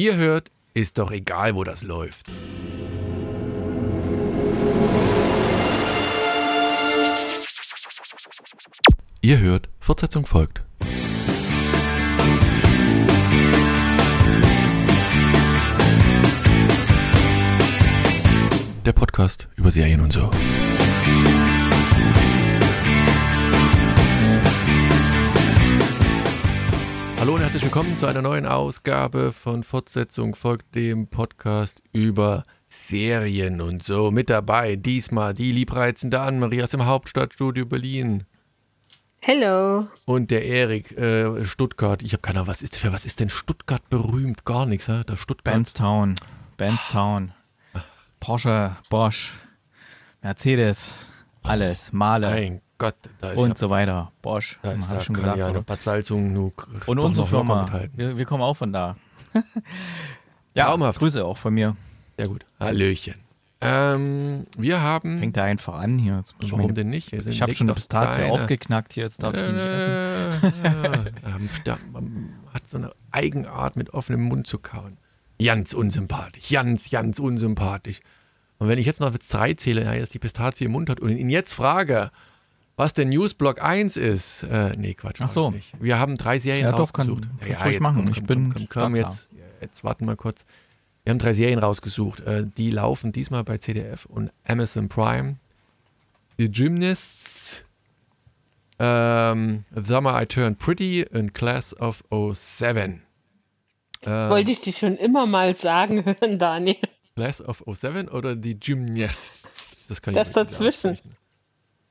Ihr hört, ist doch egal, wo das läuft. Ihr hört, Fortsetzung folgt. Der Podcast über Serien und so. Hallo und herzlich willkommen zu einer neuen Ausgabe von Fortsetzung folgt dem Podcast über Serien und so. Mit dabei diesmal die liebreizende Anne-Marie aus dem Hauptstadtstudio Berlin. Hello. Und der Erik, äh, Stuttgart. Ich habe keine Ahnung, was ist, für was ist denn Stuttgart berühmt? Gar nichts, hä? Der Stuttgart. Bandstown. Bandstown. Porsche, Bosch, Mercedes, alles, Male Mein Gott, da ist und ja, so weiter. Bosch, da ist da schon gesagt. ja eine oder? Bad Salzung nur Und unsere Firma. Wir, wir kommen auch von da. ja, Traumhaft. Grüße auch von mir. Sehr gut. Hallöchen. Ähm, wir haben. Fängt da einfach an hier. Warum mir- denn nicht? Sind- Ich habe schon eine Pistazie deine- aufgeknackt, hier, jetzt darf ich die nicht essen. Äh, ähm, sta- man hat so eine Eigenart, mit offenem Mund zu kauen. Ganz unsympathisch. Ganz, ganz unsympathisch. Und wenn ich jetzt noch Witz 3 zähle, ja, jetzt die Pistazie im Mund hat und ihn jetzt frage, was der Newsblock 1 ist. Äh, nee, Quatsch. Ach so. ich Nicht. Wir haben drei Serien Ja, doch, kann- rausgesucht. kannst ruhig machen. Komm, Ich komm, bin komm, komm, jetzt, jetzt warten wir kurz. Wir haben drei Serien rausgesucht. Äh, die laufen diesmal bei CDF und Amazon Prime. The Gymnasts, ähm, Summer I Turned Pretty und Class of 07. Äh, Wollte ich dich schon immer mal sagen hören, Daniel. Class of 07 oder die Gymnasts? Das kann Das ich nicht dazwischen.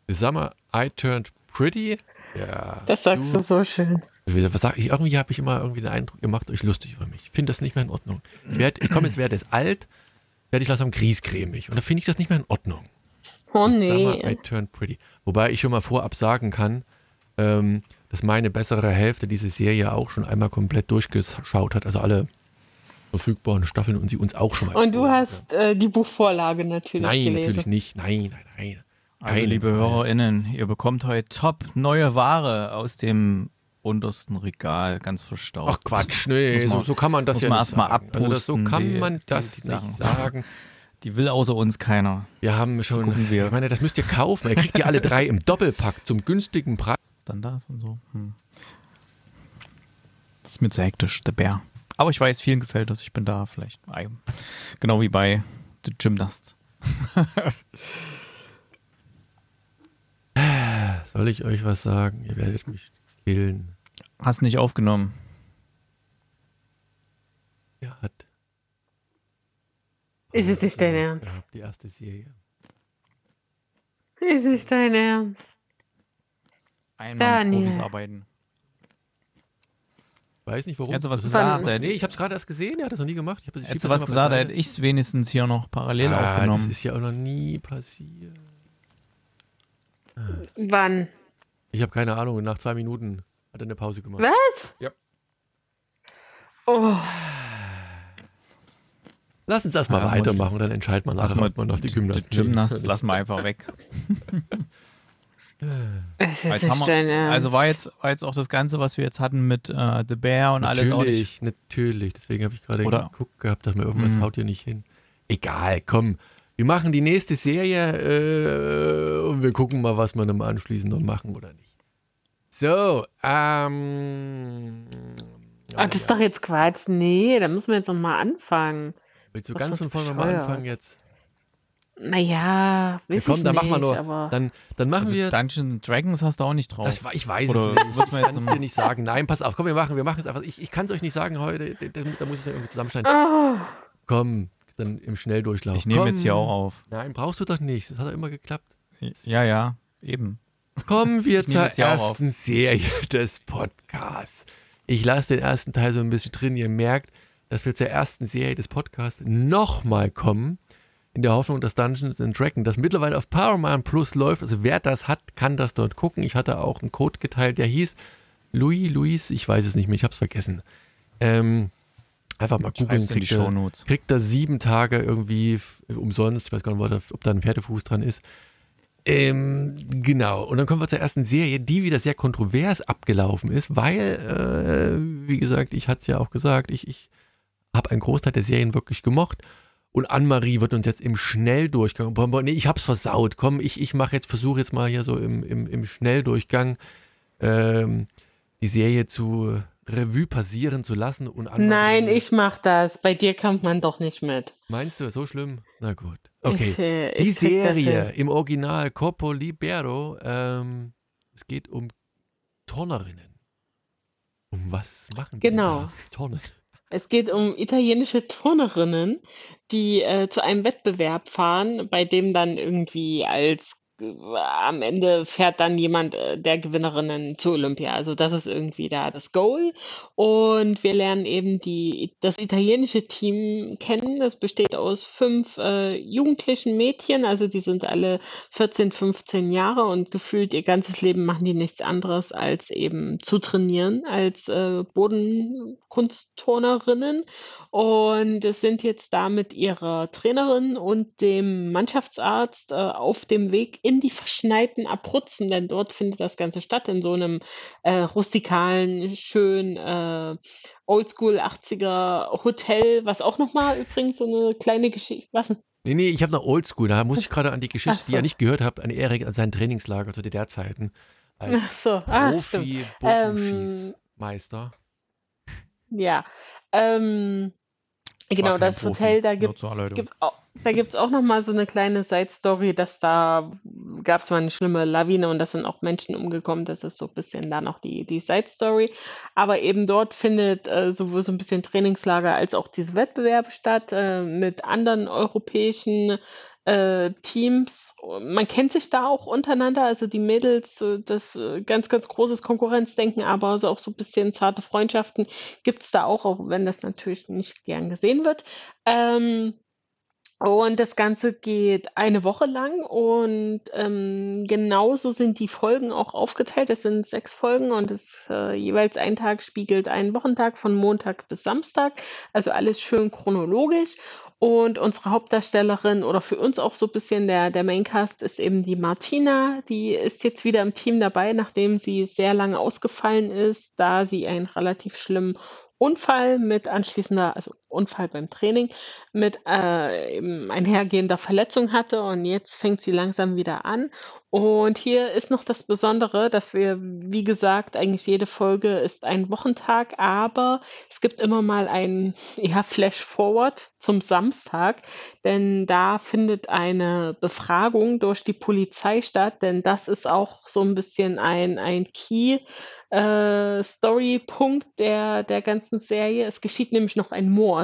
The Summer I Turned Pretty. Ja. Das sagst du so schön. Was sag ich? Irgendwie habe ich immer irgendwie den Eindruck, ihr macht euch lustig über mich. Ich finde das nicht mehr in Ordnung. Ich, werd- ich komme jetzt, werde jetzt alt, werde ich langsam griesgrämig. Und da finde ich das nicht mehr in Ordnung. Oh The Summer I nee. Turned Pretty. Wobei ich schon mal vorab sagen kann, ähm, dass meine bessere Hälfte diese Serie auch schon einmal komplett durchgeschaut hat. Also alle verfügbaren Staffeln und sie uns auch schon mal. Und du hast äh, die Buchvorlage natürlich Nein, gelesen. natürlich nicht. Nein, nein, nein. Also, Keinen liebe Fall. HörerInnen, ihr bekommt heute top neue Ware aus dem untersten Regal, ganz verstaubt. Ach Quatsch, nee, Muss so, man- so kann man das ja man nicht erst mal sagen. Also das, so abpusten, kann die- man die das nicht Sachen. sagen. Die will außer uns keiner. Wir haben schon, wir. ich meine, das müsst ihr kaufen. Ihr kriegt ihr alle drei im Doppelpack zum günstigen Preis. Standards und so. Hm. Das ist mir zu hektisch, der Bär. Aber ich weiß, vielen gefällt das. Ich bin da vielleicht. ei, Genau wie bei The Gymnasts. Soll ich euch was sagen? Ihr werdet mich killen. Hast nicht aufgenommen. Ihr hat Ist es nicht dein Ernst? gehabt, die erste Serie. Ist es nicht dein Ernst? Einmal mit. Profis arbeiten. Weiß nicht warum. Hättest du was gesagt, hätte Nee, ich habe es gerade erst gesehen. Er hat das noch nie gemacht. Hättest du was gesagt, hätte ich es wenigstens hier noch parallel ah, aufgenommen. Das ist ja auch noch nie passiert. Wann? Ich habe keine Ahnung. Nach zwei Minuten hat er eine Pause gemacht. Was? Ja. Oh, Lass uns das mal Ja, weitermachen, dann entscheidet man Lass nachher, mal ob man noch die die Gymnastik. Gymnast lassen wir einfach weg. es ist Jetzt nicht haben wir, also war jetzt, war jetzt auch das Ganze, was wir jetzt hatten mit äh, The Bear und alles auch nicht. Natürlich, natürlich. Deswegen habe ich gerade geguckt gehabt, dass mir irgendwas Hm. haut hier nicht hin. Egal, komm. Wir machen die nächste Serie äh, und wir gucken mal, was wir dann anschließend noch machen oder nicht. So, ähm. Ach, das ist doch jetzt Quatsch. Nee, da müssen wir jetzt noch mal anfangen. Willst du was ganz von vorne mal bescheuert. anfangen jetzt? Naja, Ja, komm, dann machen wir nur. Dann, dann machen Also wir. Dungeons Dragons hast du auch nicht drauf. Das, war- ich weiß Oder es nicht. Ich jetzt kann es dir nicht sagen. Nein, pass auf. Komm, wir machen, wir machen es einfach. Ich, ich kann es euch nicht sagen heute. Da, muss ich dann irgendwie zusammenschneiden. Oh, Komm, dann im Schnelldurchlauf. ich nehme Komm. jetzt hier auch auf. Nein, brauchst du doch nicht. Das hat doch immer geklappt. Ja, ja, eben. Kommen wir zur ersten Serie des Podcasts. Ich lasse den ersten Teil so ein bisschen drin. Ihr merkt, dass wir zur ersten Serie des Podcasts nochmal kommen. In der Hoffnung, dass Dungeons and Dragons, das mittlerweile auf Paramount Plus läuft. Also wer das hat, kann das dort gucken. Ich hatte auch einen Code geteilt, der hieß Louis, Luis, ich weiß es nicht mehr, ich habe es vergessen. Ähm, einfach mal googeln. Kriegt Shownotes. kriegt er sieben Tage irgendwie umsonst. Ich weiß gar nicht, ob da- ob da ein Pferdefuß dran ist. Ähm, genau. Und dann kommen wir zur ersten Serie, die wieder sehr kontrovers abgelaufen ist, weil, äh, wie gesagt, ich hatte es ja auch gesagt, ich, ich habe einen Großteil der Serien wirklich gemocht. Und Anne-Marie wird uns jetzt im Schnelldurchgang, nee, ich hab's versaut, komm, ich, ich mache jetzt, versuche jetzt mal hier so im, im, im Schnelldurchgang ähm, die Serie zu Revue passieren zu lassen und Nein, ich mach das. Bei dir kommt man doch nicht mit. Meinst du, so schlimm? Na gut. Okay. Ich, äh, die Serie im Original Corpo Libero, ähm, es geht um Turnerinnen. Um was machen die? Genau. Turnen. Es geht um italienische Turnerinnen, die äh, zu einem Wettbewerb fahren, bei dem dann irgendwie als am Ende fährt dann jemand äh, der Gewinnerinnen zu Olympia. Also das ist irgendwie da das Goal. Und wir lernen eben die, das italienische Team kennen. Das besteht aus fünf äh, jugendlichen Mädchen. Also die sind alle 14, 15 Jahre und gefühlt ihr ganzes Leben machen die nichts anderes als eben zu trainieren als äh, Bodenkunstturnerinnen. Und es sind jetzt da mit ihrer Trainerin und dem Mannschaftsarzt äh, auf dem Weg in die verschneiten Abruzzen, denn dort findet das Ganze statt, in so einem äh, rustikalen, schön äh, Oldschool 80er Hotel, was auch nochmal übrigens so eine kleine Geschichte. Was Nee, nee, ich habe noch Oldschool. Da muss ich gerade an die Geschichte, so. die ihr nicht gehört habt, an Erik, an sein Trainingslager zu DDR-Zeiten. Als so. ah, Profi-Bogenschießmeister. Ähm, ja. Ähm, genau, das Profi, Hotel, da gibt es auch da gibt es auch noch mal so eine kleine Side-Story, dass da gab es mal eine schlimme Lawine und da sind auch Menschen umgekommen. Das ist so ein bisschen da noch die, die Side-Story. Aber eben dort findet äh, sowohl so ein bisschen Trainingslager als auch diese Wettbewerbe statt äh, mit anderen europäischen äh, Teams. Man kennt sich da auch untereinander, also die Mädels, äh, das äh, ganz, ganz großes Konkurrenzdenken, aber so auch so ein bisschen zarte Freundschaften gibt es da auch, auch wenn das natürlich nicht gern gesehen wird. Ähm, und das Ganze geht eine Woche lang und ähm, genauso sind die Folgen auch aufgeteilt. Es sind sechs Folgen und es äh, jeweils ein Tag spiegelt einen Wochentag von Montag bis Samstag. Also alles schön chronologisch. Und unsere Hauptdarstellerin oder für uns auch so ein bisschen der, der Maincast ist eben die Martina. Die ist jetzt wieder im Team dabei, nachdem sie sehr lange ausgefallen ist, da sie einen relativ schlimmen Unfall mit anschließender, also Unfall beim Training, mit äh, einhergehender Verletzung hatte und jetzt fängt sie langsam wieder an. Und hier ist noch das Besondere, dass wir, wie gesagt, eigentlich jede Folge ist ein Wochentag, aber es gibt immer mal ein ja, Flash-Forward zum Samstag, denn da findet eine Befragung durch die Polizei statt, denn das ist auch so ein bisschen ein, ein Key-Story-Punkt äh, der, der ganzen Serie. Es geschieht nämlich noch ein Mord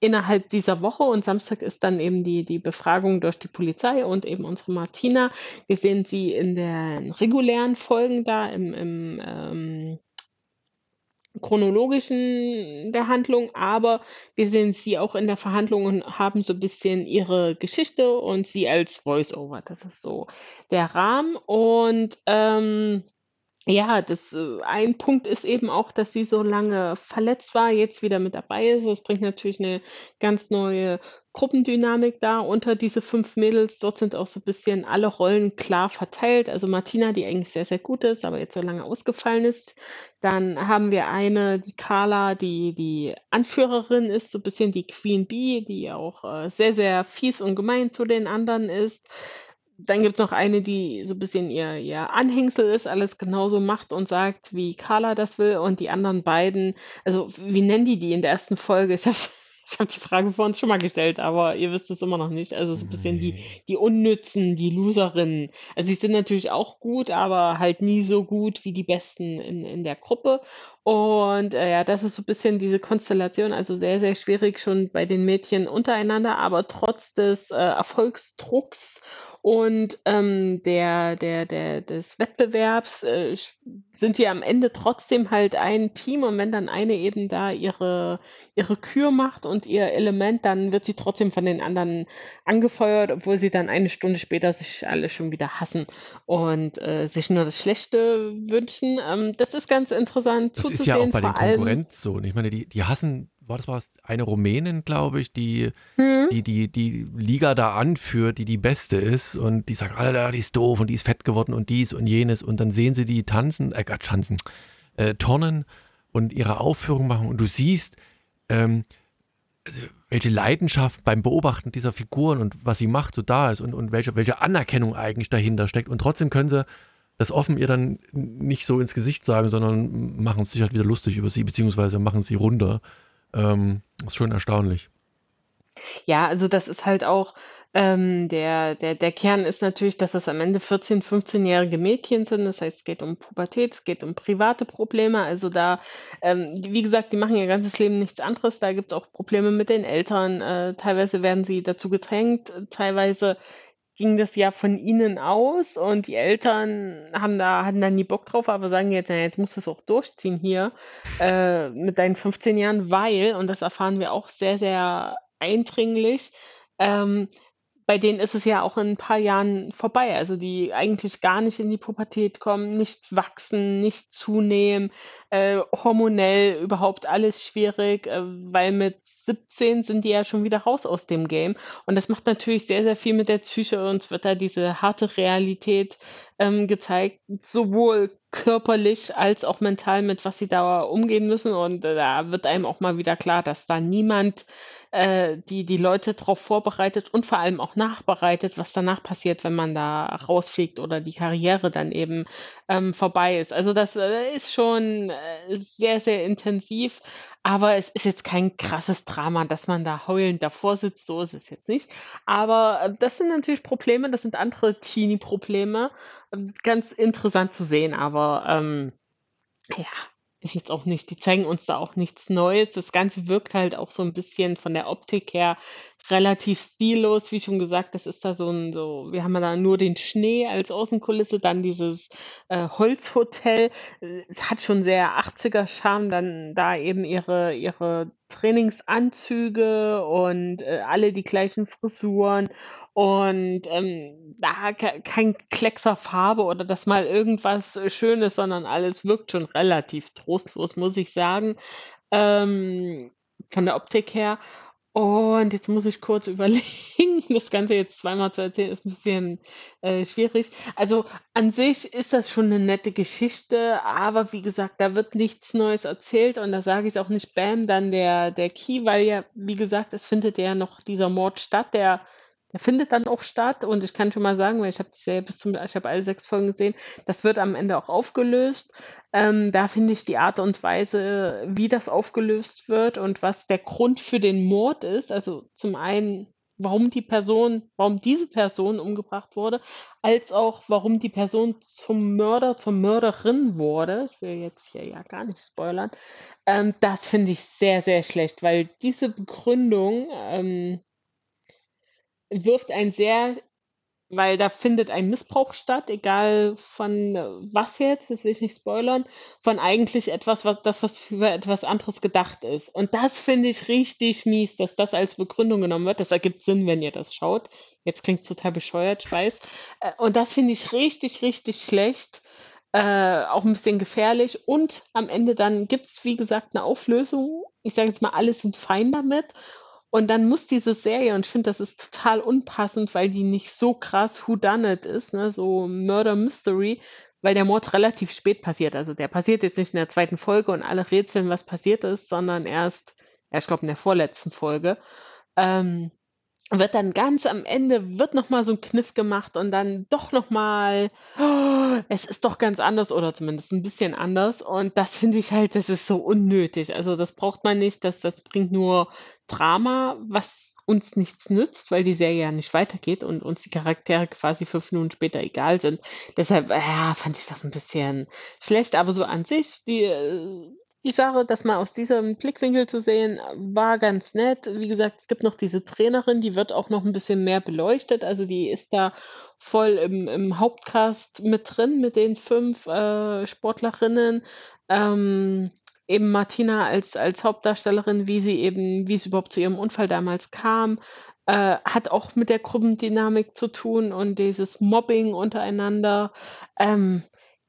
innerhalb dieser Woche und Samstag ist dann eben die, die Befragung durch die Polizei und eben unsere Martina. Wir sehen sie in den regulären Folgen da im, im ähm, chronologischen der Handlung, aber wir sehen sie auch in der Verhandlung und haben so ein bisschen ihre Geschichte und sie als Voice-Over. Das ist so der Rahmen und ähm, ja, das äh, ein Punkt ist eben auch, dass sie so lange verletzt war, jetzt wieder mit dabei ist. Das bringt natürlich eine ganz neue Gruppendynamik da unter diese fünf Mädels. Dort sind auch so ein bisschen alle Rollen klar verteilt. Also Martina, die eigentlich sehr, sehr gut ist, aber jetzt so lange ausgefallen ist. Dann haben wir eine, die Carla, die die Anführerin ist, so ein bisschen die Queen Bee, die auch äh, sehr, sehr fies und gemein zu den anderen ist. Dann gibt es noch eine, die so ein bisschen ihr, ihr Anhängsel ist, alles genauso macht und sagt, wie Carla das will. Und die anderen beiden, also wie nennen die die in der ersten Folge? Ich habe ich hab die Frage vor uns schon mal gestellt, aber ihr wisst es immer noch nicht. Also so ein bisschen die, die Unnützen, die Loserinnen. Also sie sind natürlich auch gut, aber halt nie so gut wie die Besten in, in der Gruppe. Und äh, ja, das ist so ein bisschen diese Konstellation, also sehr, sehr schwierig schon bei den Mädchen untereinander, aber trotz des äh, Erfolgsdrucks und ähm, der, der, der, des Wettbewerbs äh, sind sie am Ende trotzdem halt ein Team und wenn dann eine eben da ihre, ihre Kür macht und ihr Element, dann wird sie trotzdem von den anderen angefeuert, obwohl sie dann eine Stunde später sich alle schon wieder hassen und äh, sich nur das Schlechte wünschen. Ähm, das ist ganz interessant. Das ist ja auch bei den Konkurrenten so. Ich meine, die, die hassen war das war eine Rumänin, glaube ich, die, mhm. die, die die Liga da anführt, die die beste ist und die sagt, Alter, die ist doof und die ist fett geworden und dies und jenes und dann sehen sie die tanzen, äh, tanzen, äh, turnen und ihre Aufführung machen und du siehst, ähm, also welche Leidenschaft beim Beobachten dieser Figuren und was sie macht so da ist und, und welche, welche Anerkennung eigentlich dahinter steckt. Und trotzdem können sie das offen ihr dann nicht so ins Gesicht sagen, sondern machen sich halt wieder lustig über sie, beziehungsweise machen sie runter. Ähm, ist schon erstaunlich. Ja, also das ist halt auch, ähm, der der der Kern ist natürlich, dass es am Ende 14, 15-jährige Mädchen sind. Das heißt, es geht um Pubertät, es geht um private Probleme. Also da, ähm, wie gesagt, die machen ihr ganzes Leben nichts anderes. Da gibt es auch Probleme mit den Eltern. Äh, teilweise werden sie dazu gedrängt, teilweise ging das ja von ihnen aus und die Eltern haben da, hatten da nie Bock drauf, aber sagen jetzt, na, jetzt musst du es auch durchziehen hier äh, mit deinen 15 Jahren, weil, und das erfahren wir auch sehr, sehr eindringlich, ähm, bei denen ist es ja auch in ein paar Jahren vorbei. Also die eigentlich gar nicht in die Pubertät kommen, nicht wachsen, nicht zunehmen, äh, hormonell überhaupt alles schwierig, äh, weil mit 17 sind die ja schon wieder raus aus dem Game. Und das macht natürlich sehr, sehr viel mit der Psyche. Uns wird da diese harte Realität ähm, gezeigt, sowohl körperlich als auch mental, mit was sie da umgehen müssen. Und äh, da wird einem auch mal wieder klar, dass da niemand äh, die, die Leute darauf vorbereitet und vor allem auch nachbereitet, was danach passiert, wenn man da rausfliegt oder die Karriere dann eben ähm, vorbei ist. Also das äh, ist schon äh, sehr, sehr intensiv, aber es ist jetzt kein krasses Drama, dass man da heulend davor sitzt, so ist es jetzt nicht. Aber äh, das sind natürlich Probleme, das sind andere Teenie-Probleme. Ähm, ganz interessant zu sehen, aber ähm, ja, ist jetzt auch nicht die zeigen uns da auch nichts Neues. Das Ganze wirkt halt auch so ein bisschen von der Optik her relativ stillos, wie schon gesagt, das ist da so ein, so, wir haben da nur den Schnee als Außenkulisse, dann dieses äh, Holzhotel. Es hat schon sehr 80er-Charme, dann da eben ihre, ihre Trainingsanzüge und äh, alle die gleichen Frisuren und ähm, da kein Kleckser Farbe oder dass mal irgendwas Schönes, sondern alles wirkt schon relativ trostlos, muss ich sagen, ähm, von der Optik her. Und jetzt muss ich kurz überlegen, das Ganze jetzt zweimal zu erzählen, ist ein bisschen äh, schwierig. Also an sich ist das schon eine nette Geschichte, aber wie gesagt, da wird nichts Neues erzählt und da sage ich auch nicht Bam, dann der, der Key, weil ja, wie gesagt, es findet ja noch dieser Mord statt, der der findet dann auch statt und ich kann schon mal sagen, weil ich habe die bis zum, ich habe alle sechs Folgen gesehen, das wird am Ende auch aufgelöst. Ähm, da finde ich die Art und Weise, wie das aufgelöst wird und was der Grund für den Mord ist. Also zum einen, warum die Person, warum diese Person umgebracht wurde, als auch warum die Person zum Mörder, zur Mörderin wurde. Ich will jetzt hier ja gar nicht spoilern. Ähm, das finde ich sehr, sehr schlecht, weil diese Begründung, ähm, wirft ein sehr weil da findet ein Missbrauch statt, egal von äh, was jetzt, das will ich nicht spoilern, von eigentlich etwas, was das, was für etwas anderes gedacht ist. Und das finde ich richtig mies, dass das als Begründung genommen wird. Das ergibt Sinn, wenn ihr das schaut. Jetzt klingt total bescheuert, ich weiß. Äh, und das finde ich richtig, richtig schlecht. Äh, auch ein bisschen gefährlich. Und am Ende dann gibt es, wie gesagt, eine Auflösung. Ich sage jetzt mal, alle sind fein damit. Und dann muss diese Serie, und ich finde, das ist total unpassend, weil die nicht so krass Whodunit ist, ne, so Murder Mystery, weil der Mord relativ spät passiert. Also der passiert jetzt nicht in der zweiten Folge und alle rätseln, was passiert ist, sondern erst, ja, ich glaube, in der vorletzten Folge. Ähm, wird dann ganz am Ende wird noch mal so ein Kniff gemacht und dann doch noch mal oh, es ist doch ganz anders oder zumindest ein bisschen anders und das finde ich halt, das ist so unnötig. Also, das braucht man nicht, das das bringt nur Drama, was uns nichts nützt, weil die Serie ja nicht weitergeht und uns die Charaktere quasi fünf Minuten später egal sind. Deshalb, ja, fand ich das ein bisschen schlecht, aber so an sich, die, äh, die Sache, das mal aus diesem Blickwinkel zu sehen, war ganz nett. Wie gesagt, es gibt noch diese Trainerin, die wird auch noch ein bisschen mehr beleuchtet. Also die ist da voll im, im Hauptcast mit drin, mit den fünf äh, Sportlerinnen. Ähm, eben Martina als, als Hauptdarstellerin, wie sie eben, wie es überhaupt zu ihrem Unfall damals kam, äh, hat auch mit der Gruppendynamik zu tun und dieses Mobbing untereinander. Ähm,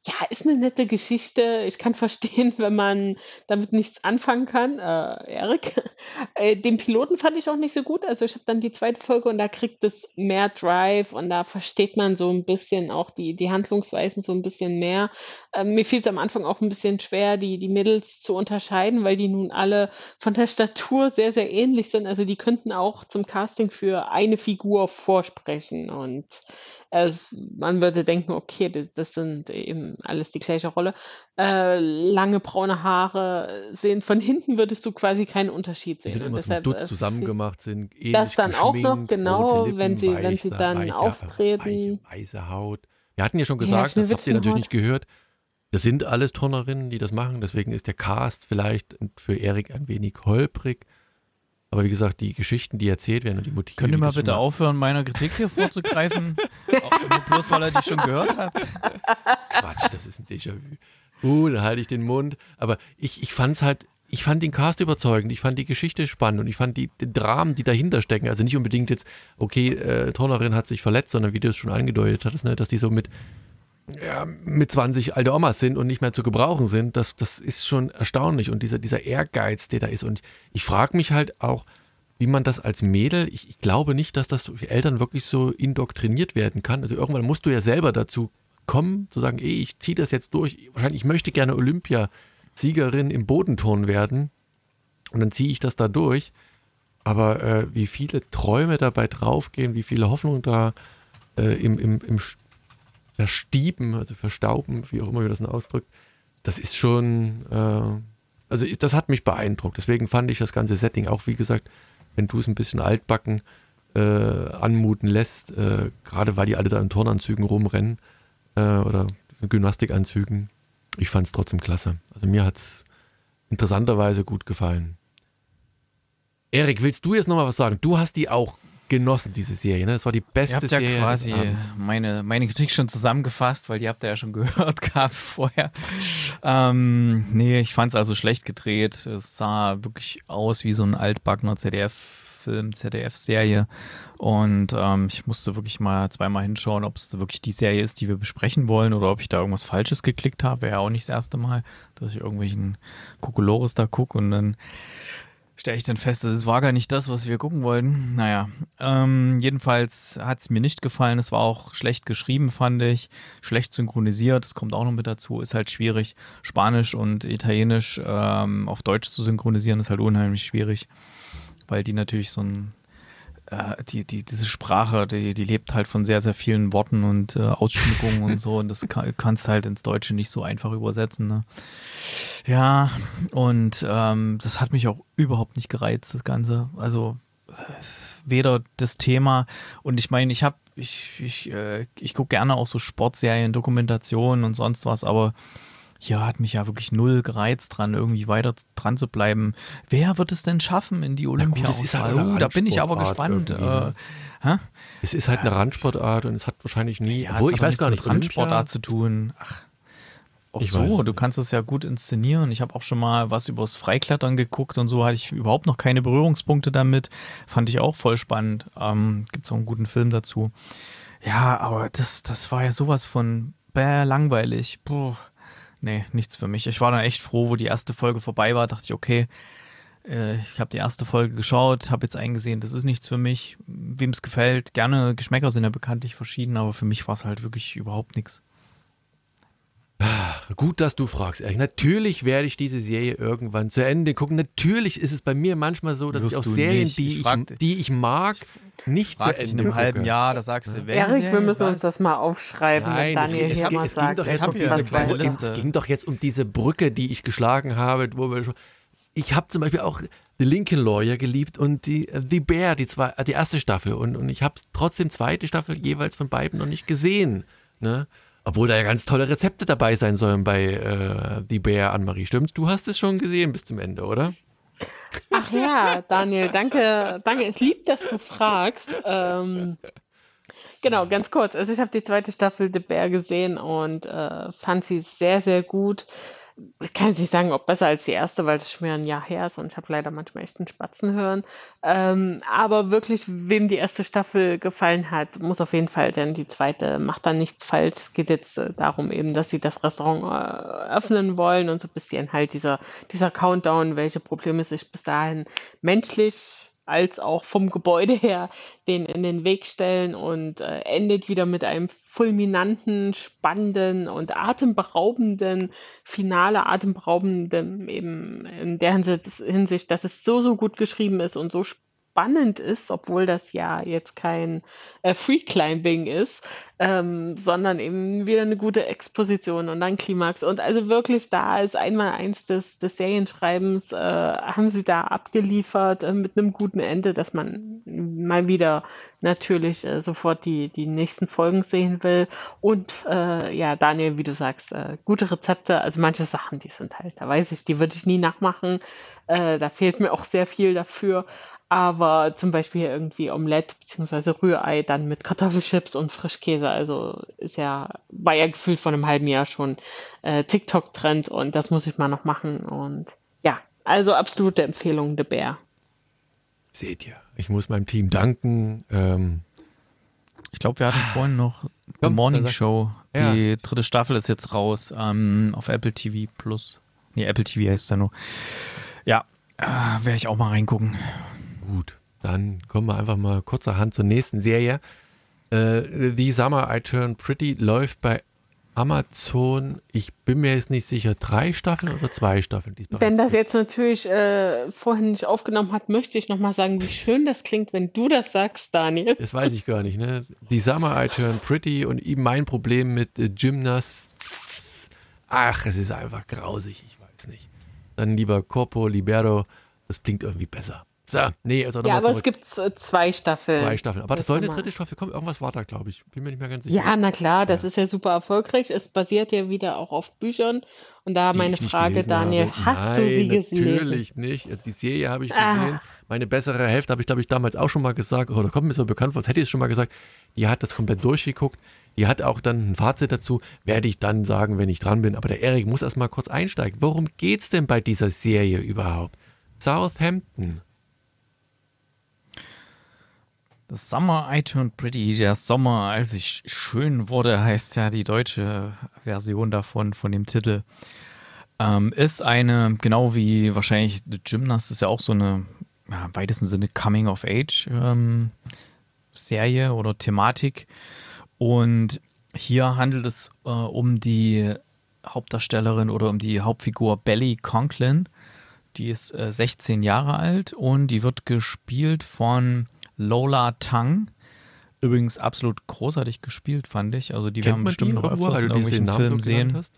Ja, ist eine nette Geschichte. Ich kann verstehen, wenn man damit nichts anfangen kann. Äh, Erik, äh, den Piloten fand ich auch nicht so gut. Also, ich habe dann die zweite Folge und da kriegt es mehr Drive und da versteht man so ein bisschen auch die die Handlungsweisen so ein bisschen mehr. Ähm, mir es am Anfang auch ein bisschen schwer, die die Mädels zu unterscheiden, weil die nun alle von der Statur sehr, sehr ähnlich sind. Also, die könnten auch zum Casting für eine Figur vorsprechen und, äh, man würde denken: „Okay, das das sind eben alles die gleiche Rolle. Äh, lange braune Haare sehen von hinten würdest du quasi keinen Unterschied Die sehen. sind Und immer zum deshalb Dutt äh, zusammen gemacht, sind das ähnlich dann auch noch, genau, wenn Lippen, sie, wenn sie weiße, dann weiche, weiche, auftreten. weiße Haut. Wir hatten ja schon Ja, gesagt, das habt ihr natürlich nicht gehört. Das sind alles Turnerinnen, die das machen. Deswegen ist der Cast vielleicht für Erik ein wenig holprig. Aber wie gesagt, die Geschichten, die erzählt werden und die Motive. Könnt ihr mal bitte aufhören, meiner Kritik hier vorzugreifen? Auch nur bloß, weil ihr die schon gehört habt. Quatsch, das ist ein Déjà-vu. Uh, da halte ich den Mund. Aber ich, ich fand es halt, ich fand den Cast überzeugend, ich fand die Geschichte spannend und ich fand die, die Dramen, die dahinter stecken, also nicht unbedingt jetzt, okay, äh, Turnerin hat sich verletzt, sondern wie du es schon angedeutet hattest, ne, dass die so mit, ja, mit 20 alte Omas sind und nicht mehr zu gebrauchen sind, das, das ist schon erstaunlich und dieser, dieser Ehrgeiz, der da ist. Und ich frage mich halt auch, wie man das als Mädel, ich, ich glaube nicht, dass das durch Eltern wirklich so indoktriniert werden kann. Also irgendwann musst du ja selber dazu kommen, zu sagen, ey, ich ziehe das jetzt durch. Wahrscheinlich, ich möchte gerne Olympiasiegerin im Bodenturnen werden. Und dann ziehe ich das da durch. Aber äh, wie viele Träume dabei draufgehen, wie viele Hoffnungen da äh, im, im, im Verstieben, also verstauben, wie auch immer wir das ausdrückt, das ist schon, äh, also das hat mich beeindruckt. Deswegen fand ich das ganze Setting auch, wie gesagt, wenn du es ein bisschen altbacken äh, anmuten lässt, äh, gerade weil die alle da in Turnanzügen rumrennen äh, oder Gymnastikanzügen, ich fand es trotzdem klasse. Also mir hat es interessanterweise gut gefallen. Erik, willst du jetzt nochmal was sagen? Du hast die auch genossen, diese Serie, ne? Das war die Ihr beste habt ja Serie. quasi meine, meine Kritik schon zusammengefasst, weil die habt ihr ja schon gehört gehabt vorher. Ähm, nee, ich fand es also schlecht gedreht. Es sah wirklich aus wie so ein altbackener ZDF-Film, ZDF-Serie. Und ähm, ich musste wirklich mal zweimal hinschauen, ob es wirklich die Serie ist, die wir besprechen wollen oder ob ich da irgendwas Falsches geklickt habe. Wäre ja auch nicht das erste Mal, dass ich irgendwelchen Kokolores da gucke und dann stelle ich dann fest, das war gar nicht das, was wir gucken wollten. Naja, ähm, jedenfalls hat es mir nicht gefallen. Es war auch schlecht geschrieben, fand ich. Schlecht synchronisiert, das kommt auch noch mit dazu. Ist halt schwierig. Spanisch und Italienisch ähm, auf Deutsch zu synchronisieren, ist halt unheimlich schwierig, weil die natürlich so ein äh, die, die, diese Sprache, die, die lebt halt von sehr, sehr vielen Worten und äh, Ausschmückungen und so. Und das kann, kannst halt ins Deutsche nicht so einfach übersetzen. Ne? Ja, und ähm, das hat mich auch überhaupt nicht gereizt, das Ganze. Also äh, weder das Thema und ich meine, ich habe, ich, ich, äh, ich gucke gerne auch so Sportserien, Dokumentationen und sonst was, aber hier hat mich ja wirklich null gereizt dran, irgendwie weiter dran zu bleiben. Wer wird es denn schaffen in die gut, das ist halt Olympia? uh, da bin ich aber Randsportart gespannt. Äh, ne? Es ist halt eine Randsportart und es hat wahrscheinlich nie, Ja, obwohl ich weiß gar mit nicht, Randsportart Olympia, zu tun. Ach, auch Ich so, du kannst es ja gut inszenieren. Ich habe auch schon mal was übers Freiklettern geguckt und so hatte ich überhaupt noch keine Berührungspunkte damit. Fand ich auch voll spannend. Ähm, Gibt es auch einen guten Film dazu. Ja, aber das, das war ja sowas von bäh, langweilig. Puh. Nee, nichts für mich. Ich war dann echt froh, wo die erste Folge vorbei war. Dachte ich, okay, äh, ich habe die erste Folge geschaut, habe jetzt eingesehen, das ist nichts für mich. Wem es gefällt, gerne. Geschmäcker sind ja bekanntlich verschieden, aber für mich war es halt wirklich überhaupt nichts. Gut, dass du fragst, Erik. Natürlich werde ich diese Serie irgendwann zu Ende gucken. Natürlich ist es bei mir manchmal so, dass Wirst ich auch Serien, nicht. die Ich ich, die ich mag, nicht zu Ende in einem halben Jahr, da sagst du, welche Erik, wir müssen uns was? das mal aufschreiben, Nein, wenn es, Daniel ging- es, hier ging- es ging doch jetzt um diese Brücke, es ging doch jetzt um diese Brücke, die ich geschlagen habe, wo wir schon, ich habe zum Beispiel auch The Lincoln Lawyer geliebt und die äh, The Bear, die, zwei, äh, die erste Staffel und, und ich habe trotzdem zweite Staffel jeweils von beiden noch nicht gesehen. Ne? Obwohl da ja ganz tolle Rezepte dabei sein sollen bei äh, The Bear, Anne-Marie. Stimmt? Du hast es schon gesehen bis zum Ende, oder? Ach ja, Daniel, danke, danke. Es liebt, dass du fragst. Ähm, genau, ganz kurz. Also ich habe die zweite Staffel The Bear gesehen und äh, fand sie sehr, sehr gut. Ich kann nicht sagen, ob besser als die erste, weil das schon mehr ein Jahr her ist und ich habe leider manchmal echt einen Spatzen hören. Ähm, aber wirklich, wem die erste Staffel gefallen hat, muss auf jeden Fall, denn die zweite macht dann nichts falsch. Es geht jetzt äh, darum eben, dass sie das Restaurant äh, öffnen wollen und so ein bisschen halt dieser, dieser Countdown, welche Probleme sich bis dahin menschlich als auch vom Gebäude her den in den Weg stellen und äh, endet wieder mit einem fulminanten, spannenden und atemberaubenden Finale, atemberaubenden eben in der Hinsicht, dass es so, so gut geschrieben ist und so spannend ist, obwohl das ja jetzt kein äh, Free Climbing ist, ähm, sondern eben wieder eine gute Exposition und dann Klimax. Und also wirklich da ist einmal eins des, des Serienschreibens, äh, haben sie da abgeliefert äh, mit einem guten Ende, dass man mal wieder natürlich äh, sofort die, die nächsten Folgen sehen will. Und äh, ja, Daniel, wie du sagst, äh, gute Rezepte, also manche Sachen, die sind halt, da weiß ich, die würde ich nie nachmachen. da fehlt mir auch sehr viel dafür. Aber zum Beispiel irgendwie Omelette bzw. Rührei dann mit Kartoffelchips und Frischkäse. Also ist ja, war ja gefühlt vor einem halben Jahr schon äh, TikTok-Trend und das muss ich mal noch machen. Und ja, also absolute Empfehlung, The Bear. Seht ihr, ich muss meinem Team danken. Ähm, ich glaube, wir hatten vorhin noch The Komm, Morning Show. Ja. Die dritte Staffel ist jetzt raus ähm, auf Apple TV Plus. Nee, Apple TV heißt da nur. Ja, äh, werde ich auch mal reingucken. Gut, dann kommen wir einfach mal kurzerhand zur nächsten Serie. Äh, The Summer I Turn Pretty läuft bei Amazon, ich bin mir jetzt nicht sicher, drei Staffeln oder zwei Staffeln? Wenn das jetzt natürlich äh, vorhin nicht aufgenommen hat, möchte ich nochmal sagen, wie schön das klingt, wenn du das sagst, Daniel. Das weiß ich gar nicht, ne? The Summer I Turn Pretty und eben mein Problem mit äh, Gymnasts. Ach, es ist einfach grausig, ich weiß nicht. Dann lieber Corpo Libero, das klingt irgendwie besser. So, nee, also Ja, aber zurück. es gibt äh, zwei Staffeln. Zwei Staffeln. Aber das, soll eine dritte Staffel kommen. Irgendwas war da, glaube ich. Bin mir nicht mehr ganz sicher. Ja, na klar, das ja. ist ja super erfolgreich. Es basiert ja wieder auch auf Büchern. Und da meine Frage, Daniel, habe. hast Nein, du sie gesehen? Natürlich nicht. Also die Serie habe ich ah. gesehen. Meine bessere Hälfte habe ich, glaube ich, damals auch schon mal gesagt. Oder kommt mir so bekannt vor, als hätte ich es schon mal gesagt. Die hat das komplett durchgeguckt. Die hat auch dann ein Fazit dazu. Werde ich dann sagen, wenn ich dran bin. Aber der Erik muss erst mal kurz einsteigen. Worum geht es denn bei dieser Serie überhaupt? Southampton. Summer I Turned Pretty, der Sommer, als ich schön wurde, heißt ja die deutsche Version davon, von dem Titel. Ähm, ist eine, genau wie wahrscheinlich The Gymnast, ist ja auch so eine, ja, im weitesten Sinne Coming of Age ähm, Serie oder Thematik. Und hier handelt es äh, um die Hauptdarstellerin oder um die Hauptfigur Belly Conklin. Die ist äh, 16 Jahre alt und die wird gespielt von Lola Tang. Übrigens absolut großartig gespielt, fand ich. Also die Kennt werden bestimmt noch öfters in irgendwelchen Filmen sehen. Hast?